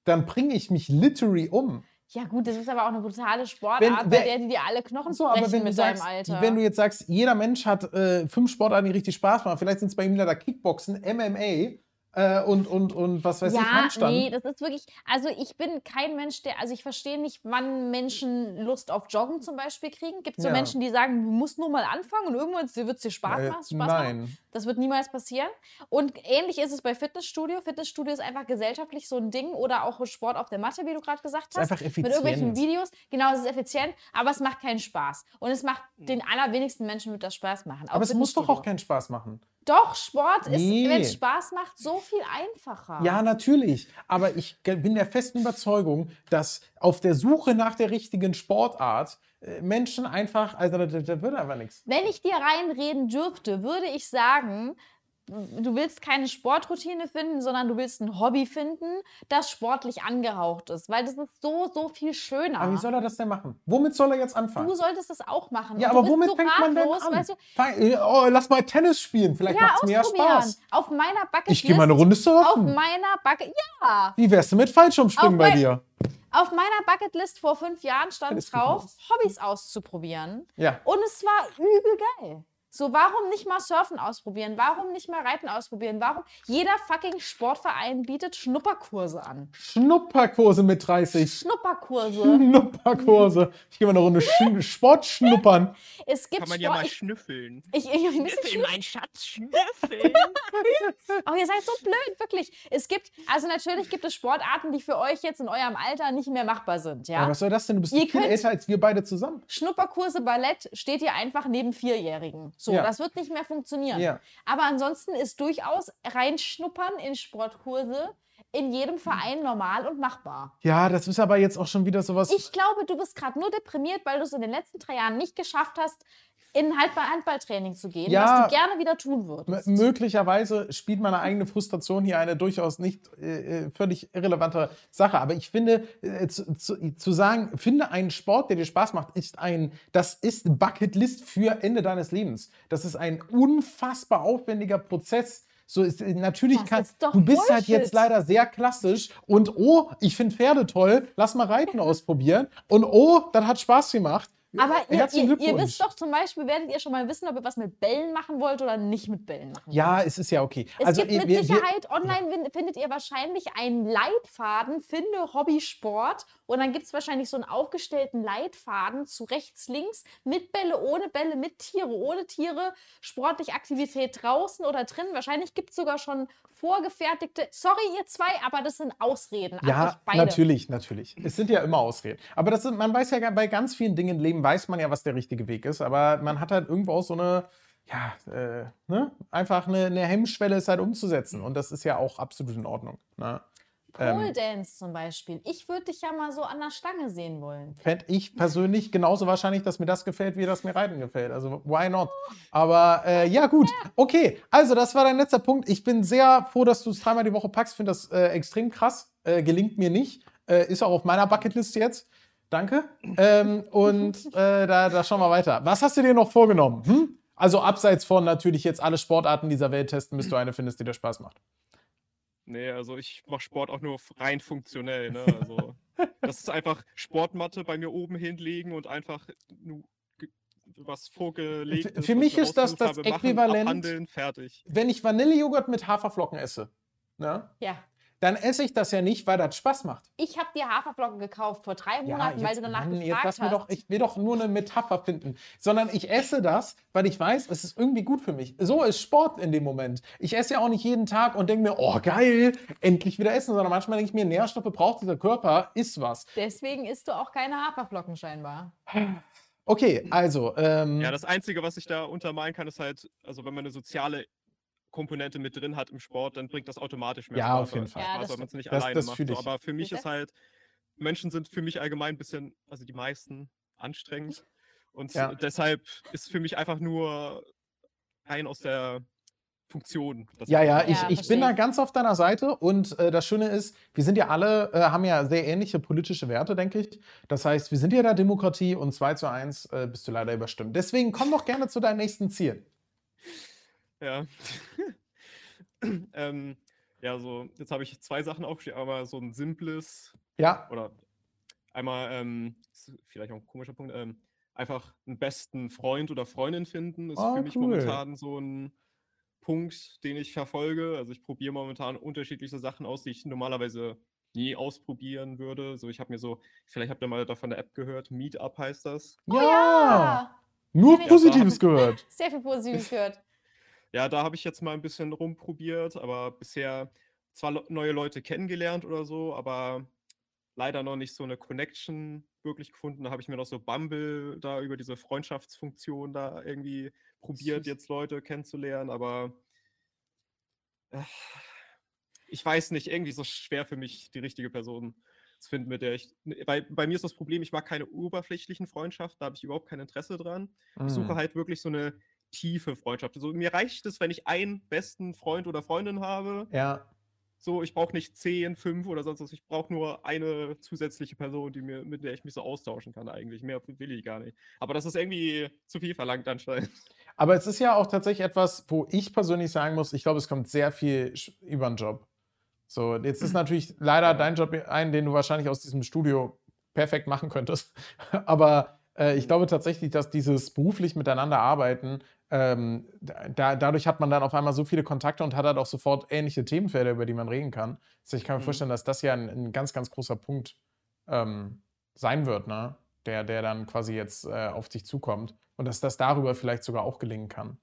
dann bringe ich mich literally um. Ja, gut, das ist aber auch eine brutale Sportart, Wenn- bei der die dir alle Knochen So, brechen aber wenn du, mit sagst, deinem Alter. wenn du jetzt sagst, jeder Mensch hat äh, fünf Sportarten, die richtig Spaß machen, vielleicht sind es bei ihm leider Kickboxen, MMA äh, und, und, und was weiß ich, ja, Handstand. nee, das ist wirklich, also ich bin kein Mensch, der, also ich verstehe nicht, wann Menschen Lust auf Joggen zum Beispiel kriegen. Gibt es so Ja. Menschen, die sagen, du musst nur mal anfangen und irgendwann wird es dir Spaß, Äh, machen, Spaß machen? nein. Das wird niemals passieren. Und ähnlich ist es bei Fitnessstudio. Fitnessstudio ist einfach gesellschaftlich so ein Ding oder auch Sport auf der Matte, wie du gerade gesagt Ist hast. einfach Mit irgendwelchen effizient. Videos. Genau, es ist effizient, aber es macht keinen Spaß. Und es macht den allerwenigsten Menschen wird das Spaß machen. Aber es muss doch auch keinen Spaß machen. Doch, Sport ist, Nee. wenn es Spaß macht, so viel einfacher. Ja, natürlich. Aber ich bin der festen Überzeugung, dass auf der Suche nach der richtigen Sportart äh, Menschen einfach, also da, da, da wird einfach nichts. Wenn ich dir reinreden dürfte, würde ich sagen, du willst keine Sportroutine finden, sondern du willst ein Hobby finden, das sportlich angehaucht ist, weil das ist so, so viel schöner. Aber wie soll er das denn machen? Womit soll er jetzt anfangen? du solltest das auch machen. ja, Und aber du womit so fängt man denn an? Weißt du? Äh, oh, lass mal Tennis spielen, vielleicht Ja, macht es ausprobieren. Spaß. Auf meiner Bucketlist. Ich gehe mal eine Runde Auf surfen. meiner Bucket, ja, Wie wär's denn mit Fallschirmspringen Auf bei dir? auf meiner Bucketlist vor fünf Jahren stand drauf, Hobbys auszuprobieren. Ja. Und es war übel geil. So, warum nicht mal Surfen ausprobieren? Warum nicht mal Reiten ausprobieren? Warum? Jeder fucking Sportverein bietet Schnupperkurse an. Schnupperkurse mit 30. Schnupperkurse. Schnupperkurse. Ich gehe mal eine Runde Sch Sport schnuppern. Es gibt Kann man ja Sport. mal ich, schnüffeln. ich, ich, ein bisschen Schnüffeln, mein Schatz, schnüffeln. Oh, ihr seid so blöd, wirklich. Es gibt, also natürlich gibt es Sportarten, die für euch jetzt in eurem Alter nicht mehr machbar sind, ja. Ja, was soll das denn? Du bist Ihr viel älter als wir beide zusammen. Schnupperkurse Ballett steht ihr einfach neben Vierjährigen. So, Ja. das wird nicht mehr funktionieren. Ja. Aber ansonsten ist durchaus reinschnuppern in Sportkurse in jedem Verein normal und machbar. Ja, das ist aber jetzt auch schon wieder sowas. Ich glaube, du bist gerade nur deprimiert, weil du es in den letzten drei Jahren nicht geschafft hast, in halt bei Handballtraining zu gehen, Ja. was du gerne wieder tun würdest. möglicherweise spielt meine eigene Frustration hier eine durchaus nicht äh, äh, völlig irrelevante Sache. Aber ich finde, äh, zu, zu, zu sagen, finde einen Sport, der dir Spaß macht, ist ein, das ist Bucketlist für Ende deines Lebens. Das ist ein unfassbar aufwendiger Prozess. So ist äh, natürlich Das kann ist doch du bist halt Bullshit. jetzt leider sehr klassisch und oh, ich finde Pferde toll, lass mal Reiten ausprobieren und oh, das hat Spaß gemacht. Aber ihr, ihr, ihr wisst doch zum Beispiel, werdet ihr schon mal wissen, ob ihr was mit Bällen machen wollt oder nicht mit Bällen machen wollt. Ja, es ist ja okay. Es also, gibt mit wir- wir- Sicherheit, online fin- findet ihr wahrscheinlich einen Leitfaden, finde Hobbysport. Und dann gibt es wahrscheinlich so einen aufgestellten Leitfaden zu rechts, links, mit Bälle, ohne Bälle, mit Tiere, ohne Tiere, sportliche Aktivität draußen oder drin. Wahrscheinlich gibt es sogar schon vorgefertigte, sorry ihr zwei, aber das sind Ausreden. Ja, natürlich, natürlich. Es sind ja immer Ausreden. Aber das sind, man weiß ja bei ganz vielen Dingen im Leben weiß man ja, was der richtige Weg ist. Aber man hat halt irgendwo auch so eine, ja, äh, ne? Einfach eine, eine Hemmschwelle, es halt umzusetzen. Und das ist ja auch absolut in Ordnung. Ne? Pole Ähm, Dance zum Beispiel. Ich würde dich ja mal so an der Stange sehen wollen. Fände ich persönlich genauso wahrscheinlich, dass mir das gefällt, wie das mir Reiten gefällt. Also, why not? Aber äh, ja, gut. Okay, also das war dein letzter Punkt. Ich bin sehr froh, dass du es dreimal die Woche packst. Finde das äh, extrem krass. Äh, gelingt mir nicht. Äh, ist auch auf meiner Bucketlist jetzt. Danke. Ähm, und äh, da, da schauen wir weiter. Was hast du dir noch vorgenommen? Hm? Also abseits von natürlich jetzt alle Sportarten dieser Welt testen, bis du eine findest, die dir Spaß macht. Nee, also ich mache Sport auch nur rein funktionell. Ne? Also, das ist einfach Sportmatte bei mir oben hinlegen und einfach was vorgelegt Für- für mich ist das das Äquivalent- Abhandeln, fertig. Wenn ich Vanillejoghurt mit Haferflocken esse, ne, Ja. Dann esse ich das ja nicht, weil das Spaß macht. Ich habe dir Haferflocken gekauft vor drei Monaten, weil du danach Mann, jetzt gefragt hast. doch, ich will doch nur eine Metapher finden, sondern ich esse das, weil ich weiß, es ist irgendwie gut für mich. So ist Sport in dem Moment. Ich esse ja auch nicht jeden Tag und denke mir, oh geil, endlich wieder essen, sondern manchmal denke ich mir, Nährstoffe braucht dieser Körper, isst was. Deswegen isst du auch keine Haferflocken scheinbar. Okay, also, ähm, Ja, das Einzige, was ich da untermalen kann, ist halt, also wenn man eine soziale Komponente mit drin hat im Sport, dann bringt das automatisch mehr Ja, Spaß. auf jeden Fall. Ja, Spaß, das weil man es nicht Das- alleine das macht. So. ich. Aber für mich ist halt, Menschen sind für mich allgemein ein bisschen, also die meisten, anstrengend. Und Ja. deshalb ist für mich einfach nur rein aus der Funktion. das Ja, ja, ich, Ja, ich bin da ganz auf deiner Seite und äh, das Schöne ist, wir sind ja alle, äh, haben ja sehr ähnliche politische Werte, denke ich. Das heißt, wir sind ja in der Demokratie und 2 zu 1 äh, bist du leider überstimmt. Deswegen komm doch gerne zu deinen nächsten Zielen. Ja. ähm, ja, so, jetzt habe ich zwei Sachen aufgeschrieben, aber so ein simples Ja, oder einmal, ähm, ist vielleicht auch ein komischer Punkt, ähm, einfach einen besten Freund oder Freundin finden, ist Oh, für mich cool. momentan so ein Punkt, den ich verfolge. Also ich probiere momentan unterschiedliche Sachen aus, die ich normalerweise nie ausprobieren würde. So, ich habe mir so, vielleicht habt ihr mal davon der App gehört, Meetup heißt das. ja, nur kenn ich. Positives gehört. Sehr viel Positives gehört. Ja, da habe ich jetzt mal ein bisschen rumprobiert, aber bisher zwar neue Leute kennengelernt oder so, aber leider noch nicht so eine Connection wirklich gefunden. Da habe ich mir noch so Bumble da über diese Freundschaftsfunktion da irgendwie probiert, jetzt Leute kennenzulernen, aber äh, ich weiß nicht, irgendwie so schwer für mich, die richtige Person zu finden, mit der ich. Bei, bei mir ist das Problem, ich mag keine oberflächlichen Freundschaften, da habe ich überhaupt kein Interesse dran. Ich suche Mm. halt wirklich so eine tiefe Freundschaft. Also, mir reicht es, wenn ich einen besten Freund oder Freundin habe. Ja, So, ich brauche nicht zehn, fünf oder sonst was. Ich brauche nur eine zusätzliche Person, die mir, mit der ich mich so austauschen kann eigentlich. Mehr will ich gar nicht. Aber das ist irgendwie zu viel verlangt anscheinend. aber es ist ja auch tatsächlich etwas, wo ich persönlich sagen muss, ich glaube, es kommt sehr viel über den Job. So, jetzt ist natürlich leider Ja. dein Job ein, den du wahrscheinlich aus diesem Studio perfekt machen könntest. Aber äh, ich glaube tatsächlich, dass dieses beruflich miteinander arbeiten, ähm, da, dadurch hat man dann auf einmal so viele Kontakte und hat halt auch sofort ähnliche Themenfelder, über die man reden kann. Also ich kann mir Mhm. vorstellen, dass das ja ein, ein ganz, ganz großer Punkt ähm, sein wird, ne? der, der dann quasi jetzt äh, auf dich zukommt. Und dass das darüber vielleicht sogar auch gelingen kann.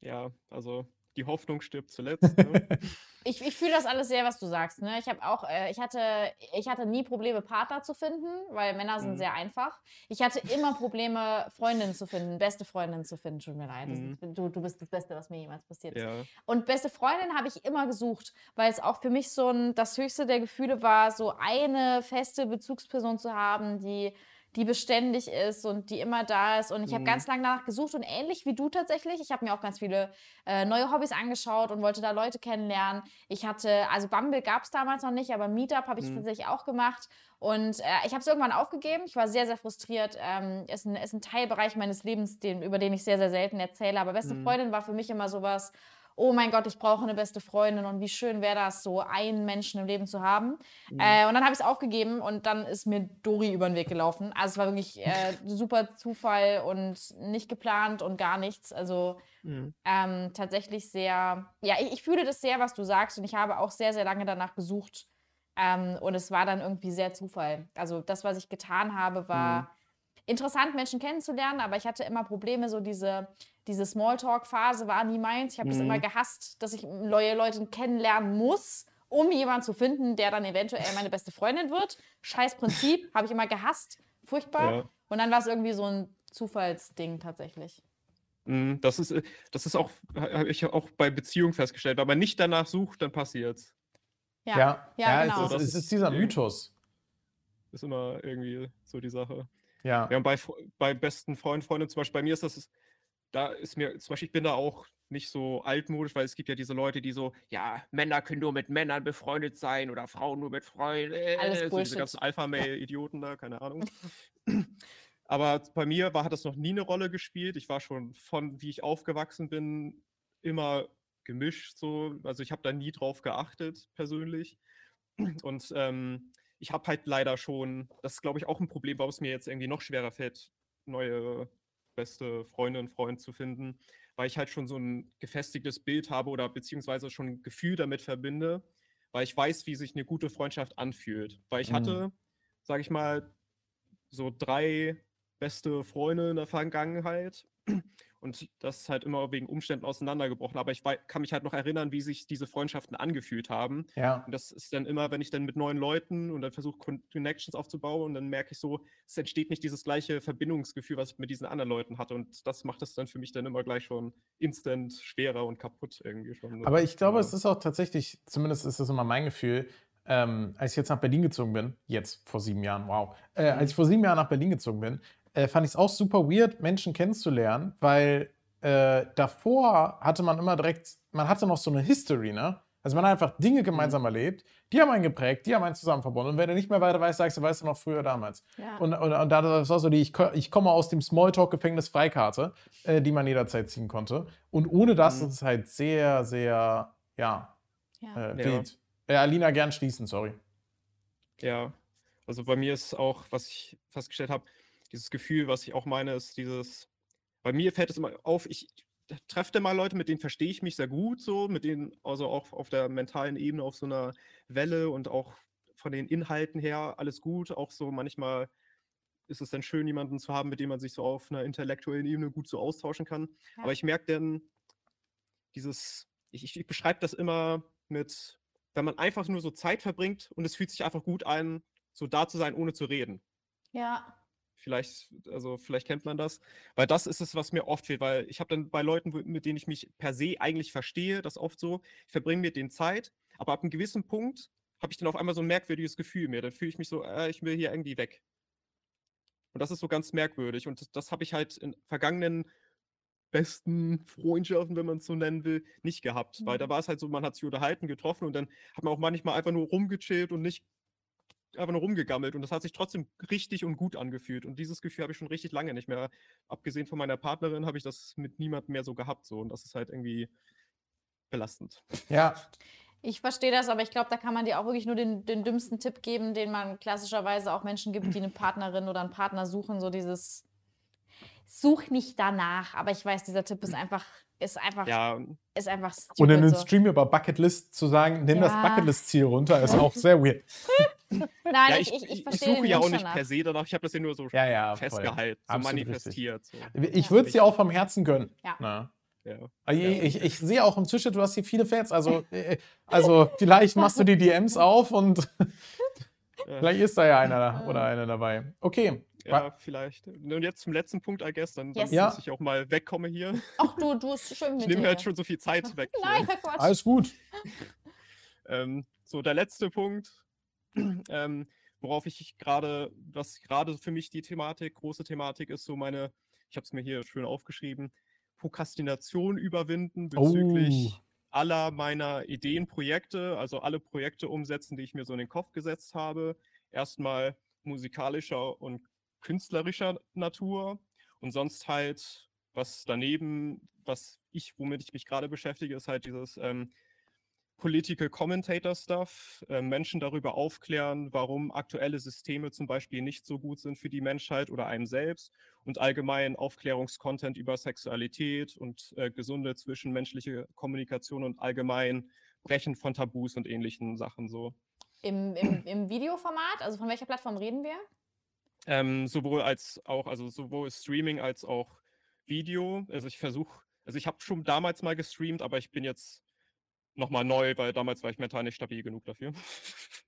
Ja, also die Hoffnung stirbt zuletzt. Ne? Ich, ich fühle das alles sehr, was du sagst. Ne? Ich habe auch, äh, ich hatte, ich hatte nie Probleme, Partner zu finden, weil Männer sind Mhm. sehr einfach. Ich hatte immer Probleme, Freundinnen zu finden, beste Freundinnen zu finden. Tut mir leid. Mhm. ist- Du, du bist das Beste, was mir jemals passiert ist. ja. Und beste Freundin habe ich immer gesucht, weil es auch für mich so ein, das höchste der Gefühle war, so eine feste Bezugsperson zu haben, die, die beständig ist und die immer da ist. Und ich habe Mhm. ganz lange danach gesucht und ähnlich wie du tatsächlich. Ich habe mir auch ganz viele äh, neue Hobbys angeschaut und wollte da Leute kennenlernen. Ich hatte, also Bumble gab es damals noch nicht, aber Meetup habe ich Mhm. tatsächlich auch gemacht. Und äh, ich habe es irgendwann aufgegeben. Ich war sehr, sehr frustriert. Ähm, ist, ein, ist ein Teilbereich meines Lebens, den, über den ich sehr, sehr selten erzähle. Aber beste Mhm. Freundin war für mich immer sowas. Oh mein Gott, ich brauche eine beste Freundin und wie schön wäre das, so einen Menschen im Leben zu haben. Mhm. Äh, und dann habe ich es aufgegeben und dann ist mir Dori über den Weg gelaufen. Also es war wirklich äh, super Zufall und nicht geplant und gar nichts. Also Mhm. ähm, tatsächlich sehr, ja, ich, ich fühle das sehr, was du sagst und ich habe auch sehr, sehr lange danach gesucht ähm, und es war dann irgendwie sehr Zufall. Also das, was ich getan habe, war Mhm. interessant, Menschen kennenzulernen, aber ich hatte immer Probleme, so diese, diese Smalltalk-Phase war nie meins. Ich habe das Mhm. immer gehasst, dass ich neue Leute kennenlernen muss, um jemanden zu finden, der dann eventuell meine beste Freundin wird. Scheiß Prinzip, habe ich immer gehasst. Furchtbar. Ja. Und dann war es irgendwie so ein Zufallsding tatsächlich. Mhm, Das ist, äh, das ist auch, habe ich auch bei Beziehungen festgestellt. Wenn man nicht danach sucht, dann passiert's. Ja, Ja, ja, es genau. ist, Das es ist- ist dieser ja. Mythos. Ist immer irgendwie so die Sache. Ja. Ja, und bei, bei besten Freunden, Freundinnen zum Beispiel, bei mir ist das, da ist mir, zum Beispiel, ich bin da auch nicht so altmodisch, weil es gibt ja diese Leute, die so, ja, Männer können nur mit Männern befreundet sein oder Frauen nur mit Freunden. Alles so Bullshit. diese ganzen Alpha-Mail-Idioten da, keine Ahnung. Aber bei mir war, hat das noch nie eine Rolle gespielt. Ich war schon von, wie ich aufgewachsen bin, immer gemischt so. Also ich habe da nie drauf geachtet, persönlich. Und ähm, ich habe halt leider schon, das ist glaube ich auch ein Problem, warum es mir jetzt irgendwie noch schwerer fällt, neue beste Freundin, Freund zu finden, weil ich halt schon so ein gefestigtes Bild habe oder beziehungsweise schon ein Gefühl damit verbinde, weil ich weiß, wie sich eine gute Freundschaft anfühlt. Weil ich Mhm. hatte, sage ich mal, so drei beste Freunde in der Vergangenheit und das ist halt immer wegen Umständen auseinandergebrochen. Aber ich kann mich halt noch erinnern, wie sich diese Freundschaften angefühlt haben. Ja. Und das ist dann immer, wenn ich dann mit neuen Leuten und dann versuche, Con- Connections aufzubauen, und dann merke ich so, es entsteht nicht dieses gleiche Verbindungsgefühl, was ich mit diesen anderen Leuten hatte. Und das macht es dann für mich dann immer gleich schon instant schwerer und kaputt irgendwie schon. Aber ich glaube, Ja. es ist auch tatsächlich, zumindest ist das immer mein Gefühl, ähm, als ich jetzt nach Berlin gezogen bin, jetzt vor sieben Jahren, wow, äh, als ich vor sieben Jahren nach Berlin gezogen bin, äh, fand ich es auch super weird, Menschen kennenzulernen, weil äh, davor hatte man immer direkt, man hatte noch so eine History, ne? Also man hat einfach Dinge gemeinsam erlebt, die haben einen geprägt, die haben einen zusammen verbunden. Und wenn du nicht mehr weiter weißt, sagst du, weißt du noch früher damals. Ja. Und, und, und da- das war so die, ich, ich komme aus dem Smalltalk-Gefängnis Freikarte, äh, die man jederzeit ziehen konnte. Und ohne das Mhm. ist es halt sehr, sehr, ja, ja. äh, Ja. wild. Äh, Alina, gern schließen, sorry. Ja, also bei mir ist auch, was ich festgestellt habe, dieses Gefühl, was ich auch meine, ist dieses, bei mir fällt es immer auf, ich treffe mal Leute, mit denen verstehe ich mich sehr gut, so, mit denen, also auch auf der mentalen Ebene auf so einer Welle und auch von den Inhalten her alles gut. Auch so manchmal ist es dann schön, jemanden zu haben, mit dem man sich so auf einer intellektuellen Ebene gut so austauschen kann. Ja. Aber ich merke dann, dieses, ich, ich, ich beschreibe das immer mit, wenn man einfach nur so Zeit verbringt und es fühlt sich einfach gut an, so da zu sein, ohne zu reden. ja. Vielleicht, also vielleicht kennt man das, weil das ist es, was mir oft fehlt, weil ich habe dann bei Leuten, mit denen ich mich per se eigentlich verstehe, das oft so, ich verbringe mit denen Zeit, aber ab einem gewissen Punkt habe ich dann auf einmal so ein merkwürdiges Gefühl mehr. Dann fühle ich mich so, äh, ich will hier irgendwie weg. Und das ist so ganz merkwürdig. Und das, das habe ich halt in vergangenen besten Freundschaften, wenn man es so nennen will, nicht gehabt. Weil da Mhm. war es halt so, man hat sich unterhalten, getroffen und dann hat man auch manchmal einfach nur rumgechillt und nicht einfach nur rumgegammelt. Und das hat sich trotzdem richtig und gut angefühlt. Und dieses Gefühl habe ich schon richtig lange nicht mehr. Abgesehen von meiner Partnerin habe ich das mit niemandem mehr so gehabt. So. Und das ist halt irgendwie belastend. Ja, Ich verstehe das, aber ich glaube, da kann man dir auch wirklich nur den, den dümmsten Tipp geben, den man klassischerweise auch Menschen gibt, die eine Partnerin oder einen Partner suchen. So dieses Such nicht danach. Aber ich weiß, dieser Tipp ist einfach, ist einfach, Ja, ist einfach stupid. und in einem so. Stream über Bucketlist zu sagen, nimm das Ja. Bucketlist-Ziel runter, ist auch sehr weird. Nein, ja ich, ich, ich, ich suche ja auch nicht danach. per se danach. Ich habe das ja nur so Ja, ja, voll. festgehalten, so Absolut manifestiert. So. Ich würde es dir auch vom Herzen gönnen. Ja. Na. Ja. Ich, ich, ich sehe auch im Tische, du hast hier viele Fans. Also, äh, also vielleicht machst du die DMs auf und vielleicht ist da ja einer oder eine dabei. Okay. Ja, vielleicht. Und jetzt zum letzten Punkt, I guess, dann, dann Yes. Ja. dass ich auch mal wegkomme hier. Ach du, du ist schön mit Ich nehme dir. halt schon so viel Zeit weg. hier. Nein, Herr Quatsch. Alles gut. Ähm, so, der letzte Punkt, ähm, worauf ich gerade, was gerade für mich die Thematik, große Thematik ist, so meine, ich habe es mir hier schön aufgeschrieben, Prokrastination überwinden bezüglich Oh. aller meiner Ideenprojekte, also alle Projekte umsetzen, die ich mir so in den Kopf gesetzt habe. Erstmal musikalischer und künstlerischer Natur und sonst halt was daneben, was ich, womit ich mich gerade beschäftige, ist halt dieses ähm, Political Commentator Stuff, äh, Menschen darüber aufklären, warum aktuelle Systeme zum Beispiel nicht so gut sind für die Menschheit oder einem selbst und allgemein Aufklärungskontent über Sexualität und äh, gesunde zwischenmenschliche Kommunikation und allgemein Brechen von Tabus und ähnlichen Sachen so. Im, im, Im Videoformat, also von welcher Plattform reden wir? Ähm, sowohl als auch, also sowohl Streaming als auch Video. Also ich versuche, also ich habe schon damals mal gestreamt, aber ich bin jetzt nochmal neu, weil damals war ich mental nicht stabil genug dafür.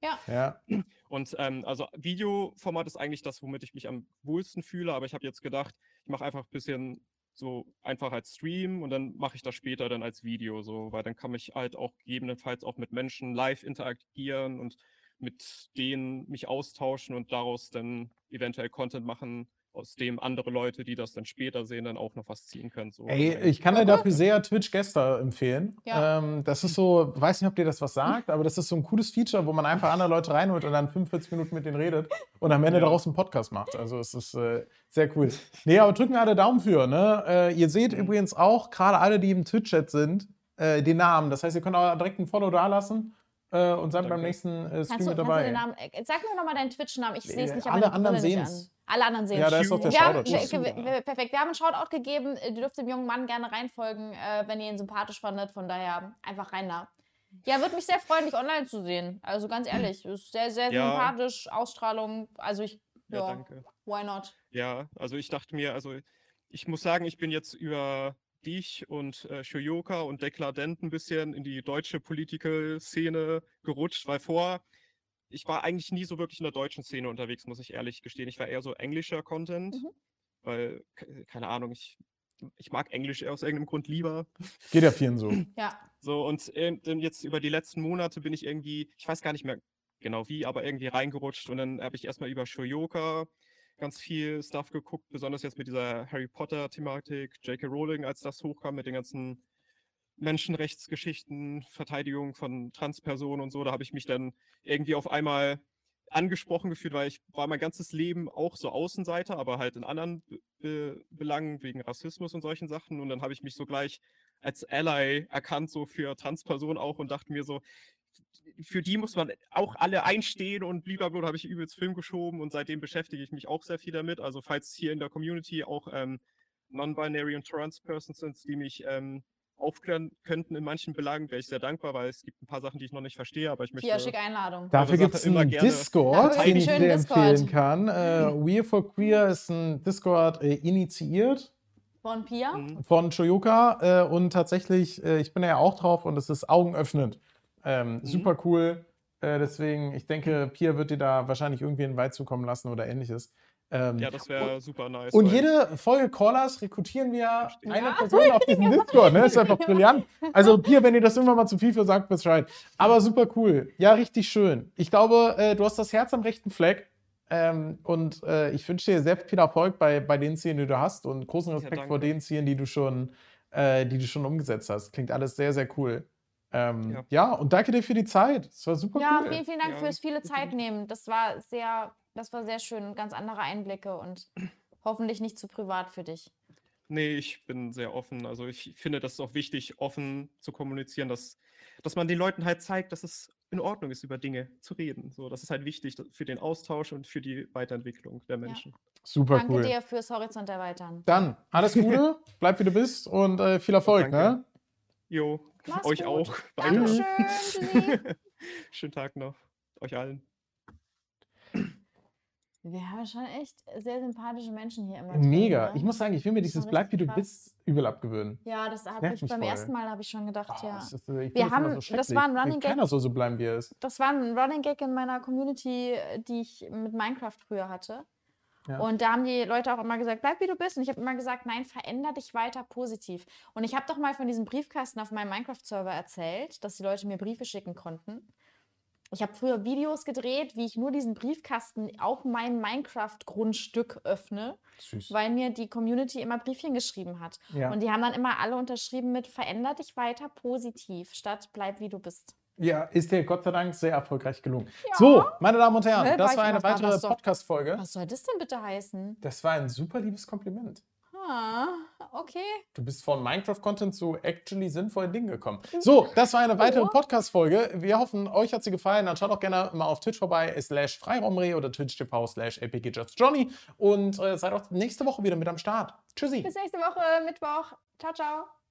Ja. Ja. Und ähm, also Videoformat ist eigentlich das, womit ich mich am wohlsten fühle, aber ich habe jetzt gedacht, ich mache einfach ein bisschen so einfach als Stream und dann mache ich das später dann als Video, so, weil dann kann ich halt auch gegebenenfalls auch mit Menschen live interagieren und mit denen mich austauschen und daraus dann eventuell Content machen, aus dem andere Leute, die das dann später sehen, dann auch noch was ziehen können. So. Ey, ich kann dir dafür sehr Twitch Gäster empfehlen. Ja. Ähm, das ist so, weiß nicht, ob dir das was sagt, aber das ist so ein cooles Feature, wo man einfach andere Leute reinholt und dann 45 Minuten mit denen redet und am Ende Ja. daraus einen Podcast macht. Also es ist äh, sehr cool. Nee, aber drücken alle Daumen für. Ne? Äh, ihr seht Mhm. übrigens auch, gerade alle, die im Twitch-Chat sind, äh, den Namen. Das heißt, ihr könnt auch direkt ein Follow da lassen äh, und seid beim nächsten äh, Stream mit kannst du dabei. den Namen, äh, sag mir nochmal deinen Twitch-Namen. Ich sehe es Äh, nicht, alle anderen sehen es. Alle anderen sehen Ja, es. da ist doch der Wir haben, Shoutout. schon. wir, wir, perfekt. Wir haben einen Shoutout gegeben. Ihr dürft dem jungen Mann gerne reinfolgen, äh, wenn ihr ihn sympathisch fandet. Von daher einfach rein da. Ja, würde mich sehr freuen, dich online zu sehen. Also ganz ehrlich, ist sehr, sehr Ja. sympathisch, Ausstrahlung. Also ich, Ja, ja, danke. why not? Ja, also ich dachte mir, also ich muss sagen, ich bin jetzt über dich und äh, Shoyoka und Dekladent ein bisschen in die deutsche Political-Szene gerutscht, weil vor, ich war eigentlich nie so wirklich in der deutschen Szene unterwegs, muss ich ehrlich gestehen. Ich war eher so englischer Content, Mhm. weil, ke- keine Ahnung, ich, ich mag Englisch aus irgendeinem Grund lieber. Geht ja vielen so. Ja. So, und äh, jetzt über die letzten Monate bin ich irgendwie, ich weiß gar nicht mehr genau wie, aber irgendwie reingerutscht und dann habe ich erstmal über Shoyoka ganz viel Stuff geguckt, besonders jetzt mit dieser Harry Potter-Thematik, J.K. Rowling, als das hochkam mit den ganzen Menschenrechtsgeschichten, Verteidigung von Transpersonen und so, da habe ich mich dann irgendwie auf einmal angesprochen gefühlt, weil ich war mein ganzes Leben auch so Außenseiter, aber halt in anderen Be Be Belangen wegen Rassismus und solchen Sachen. Und dann habe ich mich so gleich als Ally erkannt, so für Transpersonen auch und dachte mir so, für die muss man auch alle einstehen und blablabla, da habe ich übelst Film geschoben und seitdem beschäftige ich mich auch sehr viel damit. Also falls hier in der Community auch ähm, Non-Binary und Trans-Persons sind, die mich ähm, aufklären könnten in manchen Belangen, wäre ich sehr dankbar, weil es gibt ein paar Sachen, die ich noch nicht verstehe, aber ich möchte... Hier, schicke Einladung. Dafür gibt es immer einen gerne Discord, den ich dir empfehlen kann. Äh, We for Queer ist ein Discord äh, initiiert Von Pia. Mhm. von Shoyoka äh, und tatsächlich, äh, ich bin ja auch drauf und es ist augenöffnend. Ähm, Mhm. Super cool. Äh, deswegen, ich denke, Pia wird dir da wahrscheinlich irgendwie einen Weit zukommen lassen oder ähnliches. Ähm, Ja, das wäre super nice. und jede Folge Callers rekrutieren wir Verstehe. eine Ja, Person auf diesem Discord. Ne? Ist einfach brillant. Also, Pia, wenn ihr das irgendwann mal zu viel für sagt, Bescheid. Aber super cool. Ja, richtig schön. Ich glaube, äh, du hast das Herz am rechten Fleck. Ähm, und äh, ich wünsche dir sehr viel Erfolg bei, bei den Zielen, die du hast und großen Ja, Respekt danke. vor den Zielen, die du schon, äh, die du schon umgesetzt hast. Klingt alles sehr, sehr cool. Ähm, ja. Ja. und danke dir für die Zeit. Es war super Ja, cool. vielen, vielen Dank Ja, fürs viele. Zeit nehmen. Das war sehr, das war sehr schön. Ganz andere Einblicke und hoffentlich nicht zu privat für dich. Nee, ich bin sehr offen. Also ich finde, das ist auch wichtig, offen zu kommunizieren, dass, dass man den Leuten halt zeigt, dass es in Ordnung ist, über Dinge zu reden. So, das ist halt wichtig für den Austausch und für die Weiterentwicklung der Menschen. Super Danke cool. dir fürs Horizont erweitern. Dann alles Gute, bleib wie du bist und äh, viel Erfolg. Danke. Ne? Jo, Mach's euch gut. auch. Dankeschön. Schönen Tag noch. Euch allen. Wir haben schon echt sehr sympathische Menschen hier immer. drin, Mega. ne? Ich muss sagen, ich will mir dieses Bleib wie du bist übel abgewöhnen. Ja, das habe ich beim voll. ersten Mal habe ich schon gedacht, Ah, ja. das ist, Wir haben- so war ein Running Gag. Keiner soll so bleiben, wie er ist. Das war ein Running Gag in meiner Community, die ich mit Minecraft früher hatte. Ja. Und da haben die Leute auch immer gesagt, bleib wie du bist. Und ich habe immer gesagt, nein, veränder dich weiter positiv. Und ich habe doch mal von diesem Briefkasten auf meinem Minecraft-Server erzählt, dass die Leute mir Briefe schicken konnten. Ich habe früher Videos gedreht, wie ich nur diesen Briefkasten auf meinem Minecraft-Grundstück öffne, Süß. weil mir die Community immer Briefchen geschrieben hat. Ja. Und die haben dann immer alle unterschrieben mit veränder dich weiter positiv, statt bleib wie du bist. Ja, ist dir Gott sei Dank sehr erfolgreich gelungen. Ja. So, meine Damen und Herren, Hä, das war eine weitere? Podcast-Folge. Was soll das denn bitte heißen? Das war ein super liebes Kompliment. Ah, okay. Du bist von Minecraft-Content zu actually sinnvollen Dingen gekommen. So, das war eine weitere Oh. Podcast-Folge. Wir hoffen, euch hat sie gefallen. Dann schaut auch gerne mal auf Twitch vorbei, slash Freiraumre oder twitch.tv slash Johnny und äh, seid auch nächste Woche wieder mit am Start. Tschüssi. Bis nächste Woche, Mittwoch. Ciao, ciao.